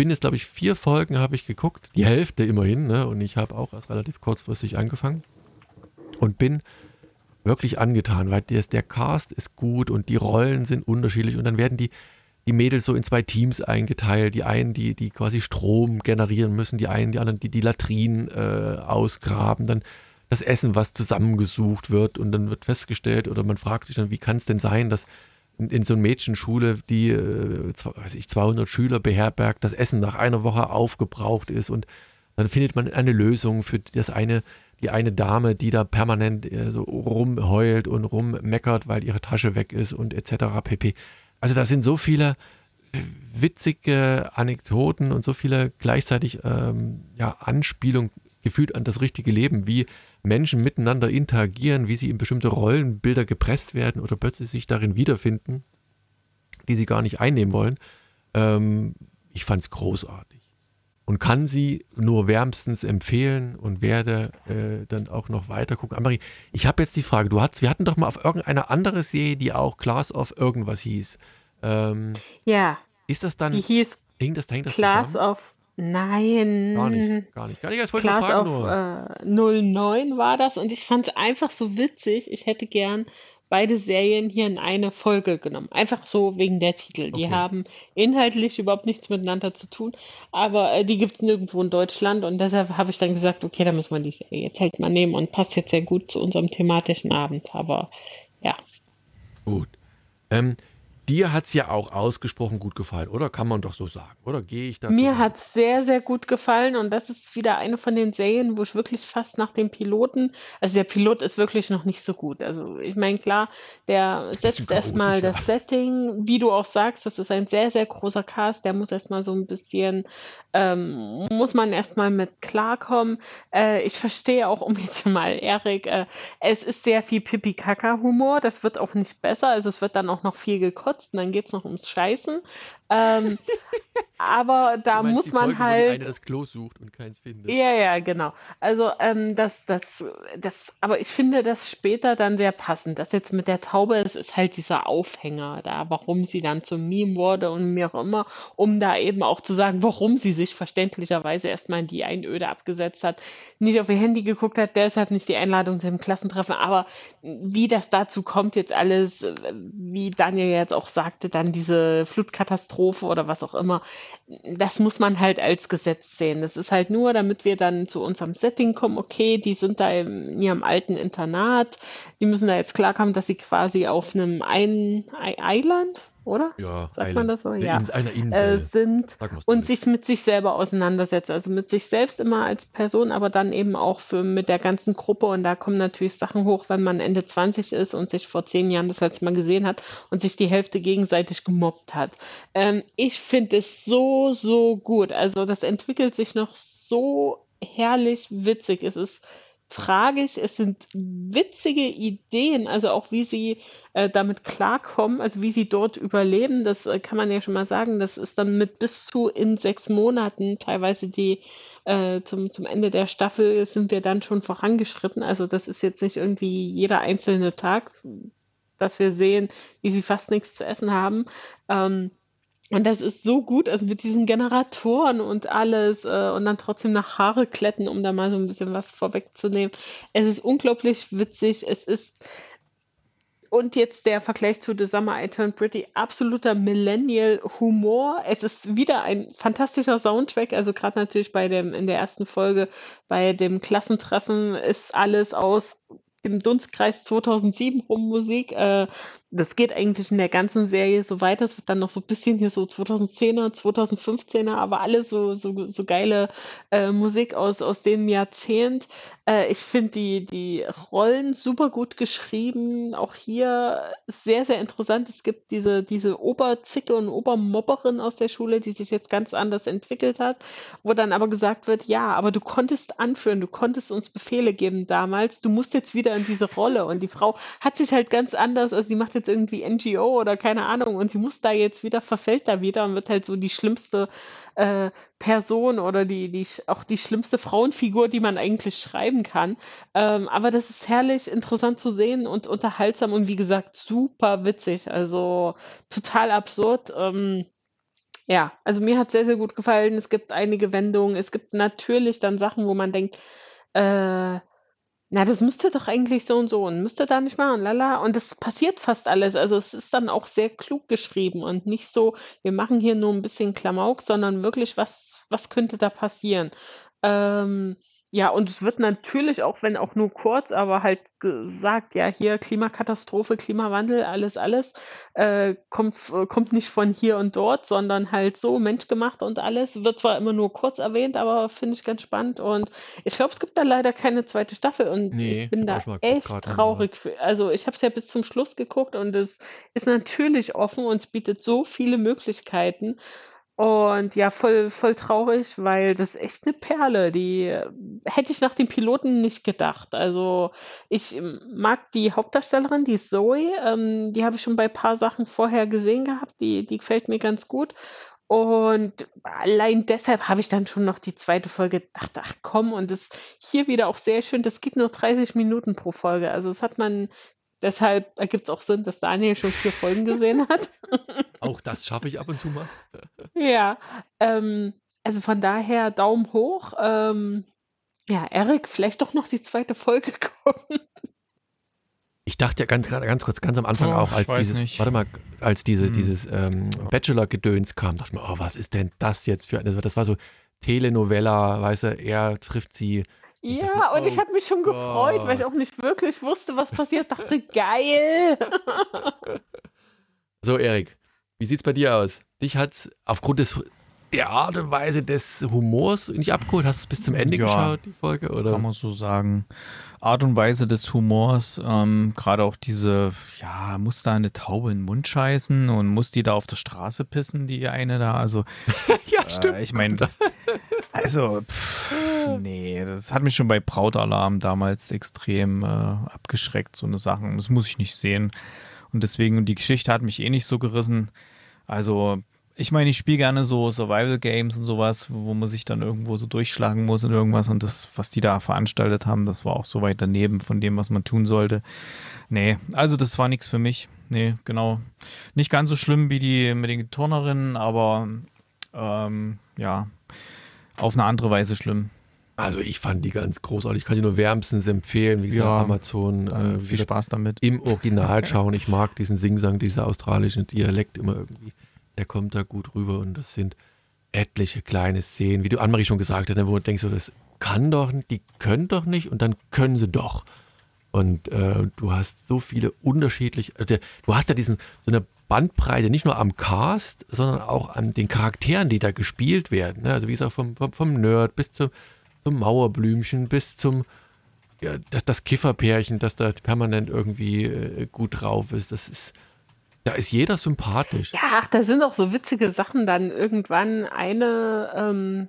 Bin jetzt, glaube ich, vier Folgen habe ich geguckt, die Hälfte immerhin, ne? und ich habe auch erst relativ kurzfristig angefangen und bin wirklich angetan, weil der, der Cast ist gut und die Rollen sind unterschiedlich und dann werden die, die Mädels so in zwei Teams eingeteilt. Die einen, die, die quasi Strom generieren müssen, die einen, die anderen, die die Latrinen äh, ausgraben, dann das Essen, was zusammengesucht wird und dann wird festgestellt oder man fragt sich dann, wie kann es denn sein, dass in, so einer Mädchenschule, die äh, weiß ich, 200 Schüler beherbergt, das Essen nach einer Woche aufgebraucht ist und dann findet man eine Lösung für das eine die eine Dame, die da permanent äh, so rumheult und rummeckert, weil ihre Tasche weg ist und etc. pp. Also da sind so viele witzige Anekdoten und so viele gleichzeitig ähm, ja, Anspielungen gefühlt an das richtige Leben, wie Menschen miteinander interagieren, wie sie in bestimmte Rollenbilder gepresst werden oder plötzlich sich darin wiederfinden, die sie gar nicht einnehmen wollen. Ähm, ich fand es großartig und kann sie nur wärmstens empfehlen und werde äh, dann auch noch weiter gucken. Amari, ich habe jetzt die Frage, du hattest, wir hatten doch mal auf irgendeine andere Serie, die auch Class of irgendwas hieß. Ähm, ja. Ist das dann, die hieß hing das, hing das Class zusammen? of Nein. Gar nicht, gar nicht. Gar nicht, das wollte ich Class fragen of nur. äh, 09 war das und ich fand es einfach so witzig. Ich hätte gern beide Serien hier in eine Folge genommen. Einfach so wegen der Titel. Die Okay. haben inhaltlich überhaupt nichts miteinander zu tun, aber äh, die gibt es nirgendwo in Deutschland und deshalb habe ich dann gesagt, okay, da muss man die Serie jetzt halt mal nehmen und passt jetzt sehr gut zu unserem thematischen Abend. Aber ja, Gut. Ähm, dir hat es ja auch ausgesprochen gut gefallen, oder? Kann man doch so sagen, oder? Gehe ich da Mir hat es sehr, sehr gut gefallen und das ist wieder eine von den Serien, wo ich wirklich fast nach dem Piloten, also der Pilot ist wirklich noch nicht so gut. Also ich meine, klar, der setzt erstmal das Setting, wie du auch sagst, das ist ein sehr, sehr großer Cast, der muss erstmal so ein bisschen, ähm, muss man erstmal mit klarkommen. Äh, ich verstehe auch, um jetzt mal Erik, äh, es ist sehr viel Pipi-Kaka-Humor, das wird auch nicht besser, also es wird dann auch noch viel gekotzt und dann geht es noch ums Scheißen. Ähm, aber da meinst muss man Folge, wo halt. eine das Klo sucht und keins findet. Ja, ja, genau. Also, ähm, das, das, das, aber ich finde das später dann sehr passend. Das jetzt mit der Taube, das ist halt dieser Aufhänger da, warum sie dann zum Meme wurde und mir auch immer, um da eben auch zu sagen, warum sie sich verständlicherweise erstmal in die Einöde abgesetzt hat, nicht auf ihr Handy geguckt hat, deshalb nicht die Einladung zum Klassentreffen, aber wie das dazu kommt jetzt alles, äh, wie Daniel jetzt auch sagte, dann diese Flutkatastrophe oder was auch immer, das muss man halt als Gesetz sehen. Das ist halt nur, damit wir dann zu unserem Setting kommen, okay, die sind da in ihrem alten Internat, die müssen da jetzt klarkommen, dass sie quasi auf einem ein Ei- Eiland, oder? Ja, Sagt man Island. das so? Eine Ja. Ins- einer Äh, Insel. sind Sag mal's und sich mit sich selber auseinandersetzen. Also mit sich selbst immer als Person, aber dann eben auch für, mit der ganzen Gruppe. Und da kommen natürlich Sachen hoch, wenn man Ende 20 ist und sich vor zehn Jahren das letzte Mal gesehen hat und sich die Hälfte gegenseitig gemobbt hat. Ähm, ich finde es so, so gut. Also das entwickelt sich noch so herrlich witzig. Es ist tragisch, es sind witzige Ideen, also auch wie sie äh, damit klarkommen, also wie sie dort überleben, das äh, kann man ja schon mal sagen, das ist dann mit bis zu in sechs Monaten, teilweise die äh, zum, zum Ende der Staffel sind wir dann schon vorangeschritten, also das ist jetzt nicht irgendwie jeder einzelne Tag, dass wir sehen, wie sie fast nichts zu essen haben. Ähm, Und das ist so gut, also mit diesen Generatoren und alles äh, und dann trotzdem nach Haare kletten, um da mal so ein bisschen was vorwegzunehmen. Es ist unglaublich witzig. Es ist und jetzt der Vergleich zu The Summer I Turned Pretty, absoluter Millennial-Humor. Es ist wieder ein fantastischer Soundtrack, also gerade natürlich bei dem, in der ersten Folge, bei dem Klassentreffen ist alles aus dem Dunstkreis 2007 rum Musik. Äh, das geht eigentlich in der ganzen Serie so weiter. Es wird dann noch so ein bisschen hier so 2010er, 2015er, aber alles so, so, so geile äh, Musik aus, aus dem Jahrzehnt. Äh, ich finde die, die Rollen super gut geschrieben. Auch hier sehr, sehr interessant. Es gibt diese, diese Oberzicke und Obermobberin aus der Schule, die sich jetzt ganz anders entwickelt hat, wo dann aber gesagt wird, ja, aber du konntest anführen, du konntest uns Befehle geben damals, du musst jetzt wieder in diese Rolle. Und die Frau hat sich halt ganz anders, also sie macht jetzt irgendwie NGO oder keine Ahnung und sie muss da jetzt wieder, verfällt da wieder und wird halt so die schlimmste äh, Person oder die, die, auch die schlimmste Frauenfigur, die man eigentlich schreiben kann. Ähm, aber das ist herrlich interessant zu sehen und unterhaltsam und wie gesagt, super witzig. Also total absurd. Ähm, ja, also mir hat sehr, sehr gut gefallen. Es gibt einige Wendungen. Es gibt natürlich dann Sachen, wo man denkt, äh, na, das müsste doch eigentlich so und so und müsste da nicht machen, lala. Und es passiert fast alles. Also es ist dann auch sehr klug geschrieben und nicht so, wir machen hier nur ein bisschen Klamauk, sondern wirklich, was, was könnte da passieren? Ähm, ja, und es wird natürlich auch, wenn auch nur kurz, aber halt gesagt, ja, hier Klimakatastrophe, Klimawandel, alles, alles, äh, kommt, äh, kommt nicht von hier und dort, sondern halt so menschgemacht und alles. Wird zwar immer nur kurz erwähnt, aber finde ich ganz spannend. Und ich glaube, es gibt da leider keine zweite Staffel und Nee, ich bin da echt traurig. Für, also ich habe es ja bis zum Schluss geguckt und es ist natürlich offen und es bietet so viele Möglichkeiten. Und ja, voll, voll traurig, weil das ist echt eine Perle. Die äh, hätte ich nach dem Piloten nicht gedacht. Also ich mag die Hauptdarstellerin, die Zoe. Ähm, die habe ich schon bei ein paar Sachen vorher gesehen gehabt. Die, die gefällt mir ganz gut. Und allein deshalb habe ich dann schon noch die zweite Folge gedacht, ach komm, und das hier wieder auch sehr schön, das geht nur 30 Minuten pro Folge. Also das hat man Deshalb ergibt es auch Sinn, dass Daniel schon vier Folgen gesehen hat. Auch das schaffe ich ab und zu mal. Ja, ähm, also von daher Daumen hoch. Ähm, ja, Erik, vielleicht doch noch die zweite Folge gucken. Ich dachte ja ganz, ganz kurz, ganz am Anfang Oh, auch, als dieses, nicht. warte mal, als diese, Hm. dieses ähm, Bachelor-Gedöns kam, dachte ich mir, oh, was ist denn das jetzt für eine, das war so Telenovella, weißt du, er trifft sie. Ich dachte Ja, mir, und ich oh habe mich schon gefreut, weil ich auch nicht wirklich wusste, was passiert. Dachte, geil. So, Erik, wie sieht's bei dir aus? Dich hat's aufgrund des, der Art und Weise des Humors nicht abgeholt? Hast du es bis zum Ende Ja. geschaut, die Folge? Oder? Kann man so sagen. Art und Weise des Humors, ähm, gerade auch diese, ja, muss da eine Taube in den Mund scheißen und muss die da auf der Straße pissen, die eine da, also. Das, Ja, stimmt. Äh, ich meine, also, pff, nee, das hat mich schon bei Brautalarm damals extrem äh, abgeschreckt, so eine Sachen. Das muss ich nicht sehen. Und deswegen, die Geschichte hat mich eh nicht so gerissen. Also, ich meine, ich spiele gerne so Survival Games und sowas, wo man sich dann irgendwo so durchschlagen muss und irgendwas. Und das, was die da veranstaltet haben, das war auch so weit daneben von dem, was man tun sollte. Nee, also das war nichts für mich. Nee, genau. Nicht ganz so schlimm wie die mit den Turnerinnen, aber ähm, ja, auf eine andere Weise schlimm. Also ich fand die ganz großartig. Ich kann die nur wärmstens empfehlen. Wie gesagt, Ja, Amazon. Äh, viel wie gesagt, Spaß damit. Im Original schauen. Ich mag diesen Singsang, dieser australische Dialekt immer irgendwie. Der kommt da gut rüber und das sind etliche kleine Szenen, wie du Annemarie schon gesagt hast, ne, wo du denkst, so, das kann doch, nicht, die können doch nicht und dann können sie doch. Und äh, du hast so viele unterschiedliche, äh, du hast ja diesen, so eine Bandbreite, nicht nur am Cast, sondern auch an den Charakteren, die da gespielt werden. Ne? Also wie gesagt, vom, vom, vom Nerd bis zum, zum Mauerblümchen, bis zum, ja, das, das Kifferpärchen, das da permanent irgendwie äh, gut drauf ist. Das ist, da ist jeder sympathisch. Ja, ach, da sind auch so witzige Sachen dann irgendwann. Eine, ähm,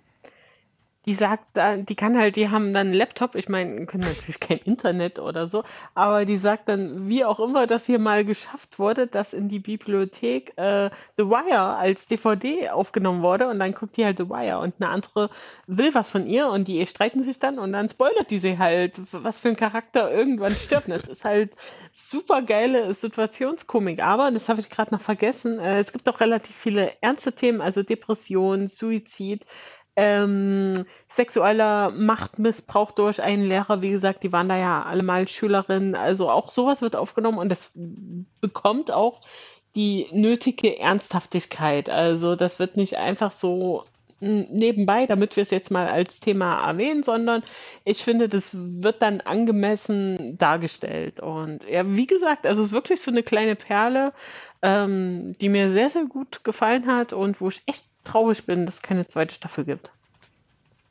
die sagt die kann halt, die haben dann einen Laptop, ich meine, können natürlich kein Internet oder so, aber die sagt dann, wie auch immer das hier mal geschafft wurde, dass in die Bibliothek äh, The Wire als DVD aufgenommen wurde und dann guckt die halt The Wire und eine andere will was von ihr und die streiten sich dann und dann spoilert die sie halt, was für ein Charakter irgendwann stirbt. Das ist halt super geile Situationskomik, aber, das habe ich gerade noch vergessen, äh, es gibt auch relativ viele ernste Themen, also Depression, Suizid, ähm, sexueller Machtmissbrauch durch einen Lehrer, wie gesagt, die waren da ja alle mal Schülerinnen, also auch sowas wird aufgenommen und das bekommt auch die nötige Ernsthaftigkeit. Also das wird nicht einfach so nebenbei, damit wir es jetzt mal als Thema erwähnen, sondern ich finde, das wird dann angemessen dargestellt. Und ja, wie gesagt, also es ist wirklich so eine kleine Perle, ähm, die mir sehr, sehr gut gefallen hat und wo ich echt traurig bin, dass es keine zweite Staffel gibt.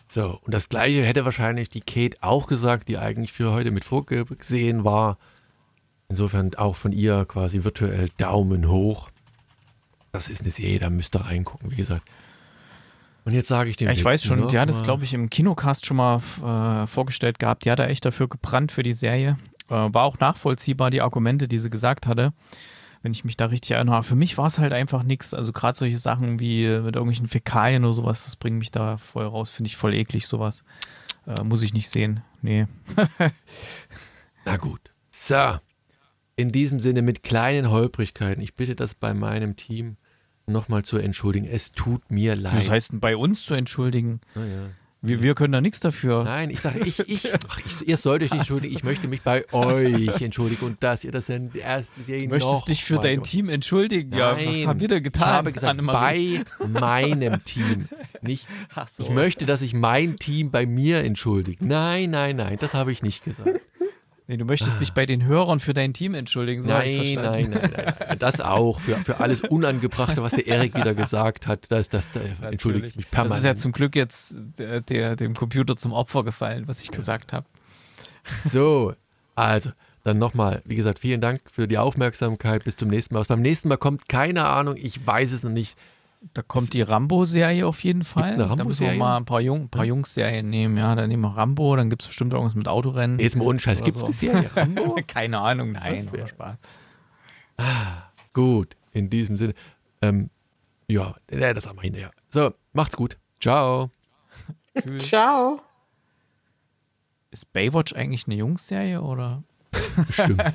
So, und das gleiche hätte wahrscheinlich die Kate auch gesagt, die eigentlich für heute mit vorgesehen war. Insofern auch von ihr quasi virtuell Daumen hoch. Das ist eine Serie, da müsst ihr reingucken, wie gesagt. Und jetzt sage ich dem. Ja, ich weiß schon, die hat es, glaube ich, im Kinocast schon mal äh, vorgestellt gehabt. Die hat da echt dafür gebrannt für die Serie. Äh, war auch nachvollziehbar, die Argumente, die sie gesagt hatte wenn ich mich da richtig erinnere. Für mich war es halt einfach nichts. Also gerade solche Sachen wie mit irgendwelchen Fäkalien oder sowas, das bringt mich da voll raus. Finde ich voll eklig, sowas. Äh, muss ich nicht sehen. Nee. Na gut. So. In diesem Sinne mit kleinen Holprigkeiten. Ich bitte das bei meinem Team nochmal zu entschuldigen. Es tut mir leid. Was heißt denn bei uns zu entschuldigen? Ah, ja. Wir, wir können da nichts dafür. Nein, ich sage, ich, ich, ich, ihr sollt euch nicht entschuldigen, ich möchte mich bei euch entschuldigen und dass ihr das in ersten Serie Du möchtest dich für dein Team entschuldigen? Nein, ja, was haben wir denn getan? Ich habe gesagt, bei meinem Team. Nicht, so. Ich möchte, dass sich mein Team bei mir entschuldigt. Nein, nein, nein, das habe ich nicht gesagt. Nee, du möchtest ah. dich bei den Hörern für dein Team entschuldigen, so nein, nein, nein, nein, nein. Das auch, für, für alles Unangebrachte, was der Erik wieder gesagt hat. Das, das, das entschuldige ich mich permanent. Das ist ja zum Glück jetzt der, der, dem Computer zum Opfer gefallen, was ich gesagt habe. So, also, dann nochmal, wie gesagt, vielen Dank für die Aufmerksamkeit. Bis zum nächsten Mal. Was beim nächsten Mal kommt, keine Ahnung, ich weiß es noch nicht. Da kommt die Rambo-Serie auf jeden Fall. Rambo da müssen wir mal ein paar, Jung, paar Jungs-Serien nehmen. Ja, dann nehmen wir Rambo, dann gibt es bestimmt irgendwas mit Autorennen. Jetzt mal ohne Scheiß, gibt es so. die Serie Rambo? Keine Ahnung, nein, aber Spaß. Ah, gut, in diesem Sinne. Ähm, ja, das haben wir hinterher. So, macht's gut. Ciao. Tschüss. Ciao. Ist Baywatch eigentlich eine Jungs-Serie oder? Stimmt.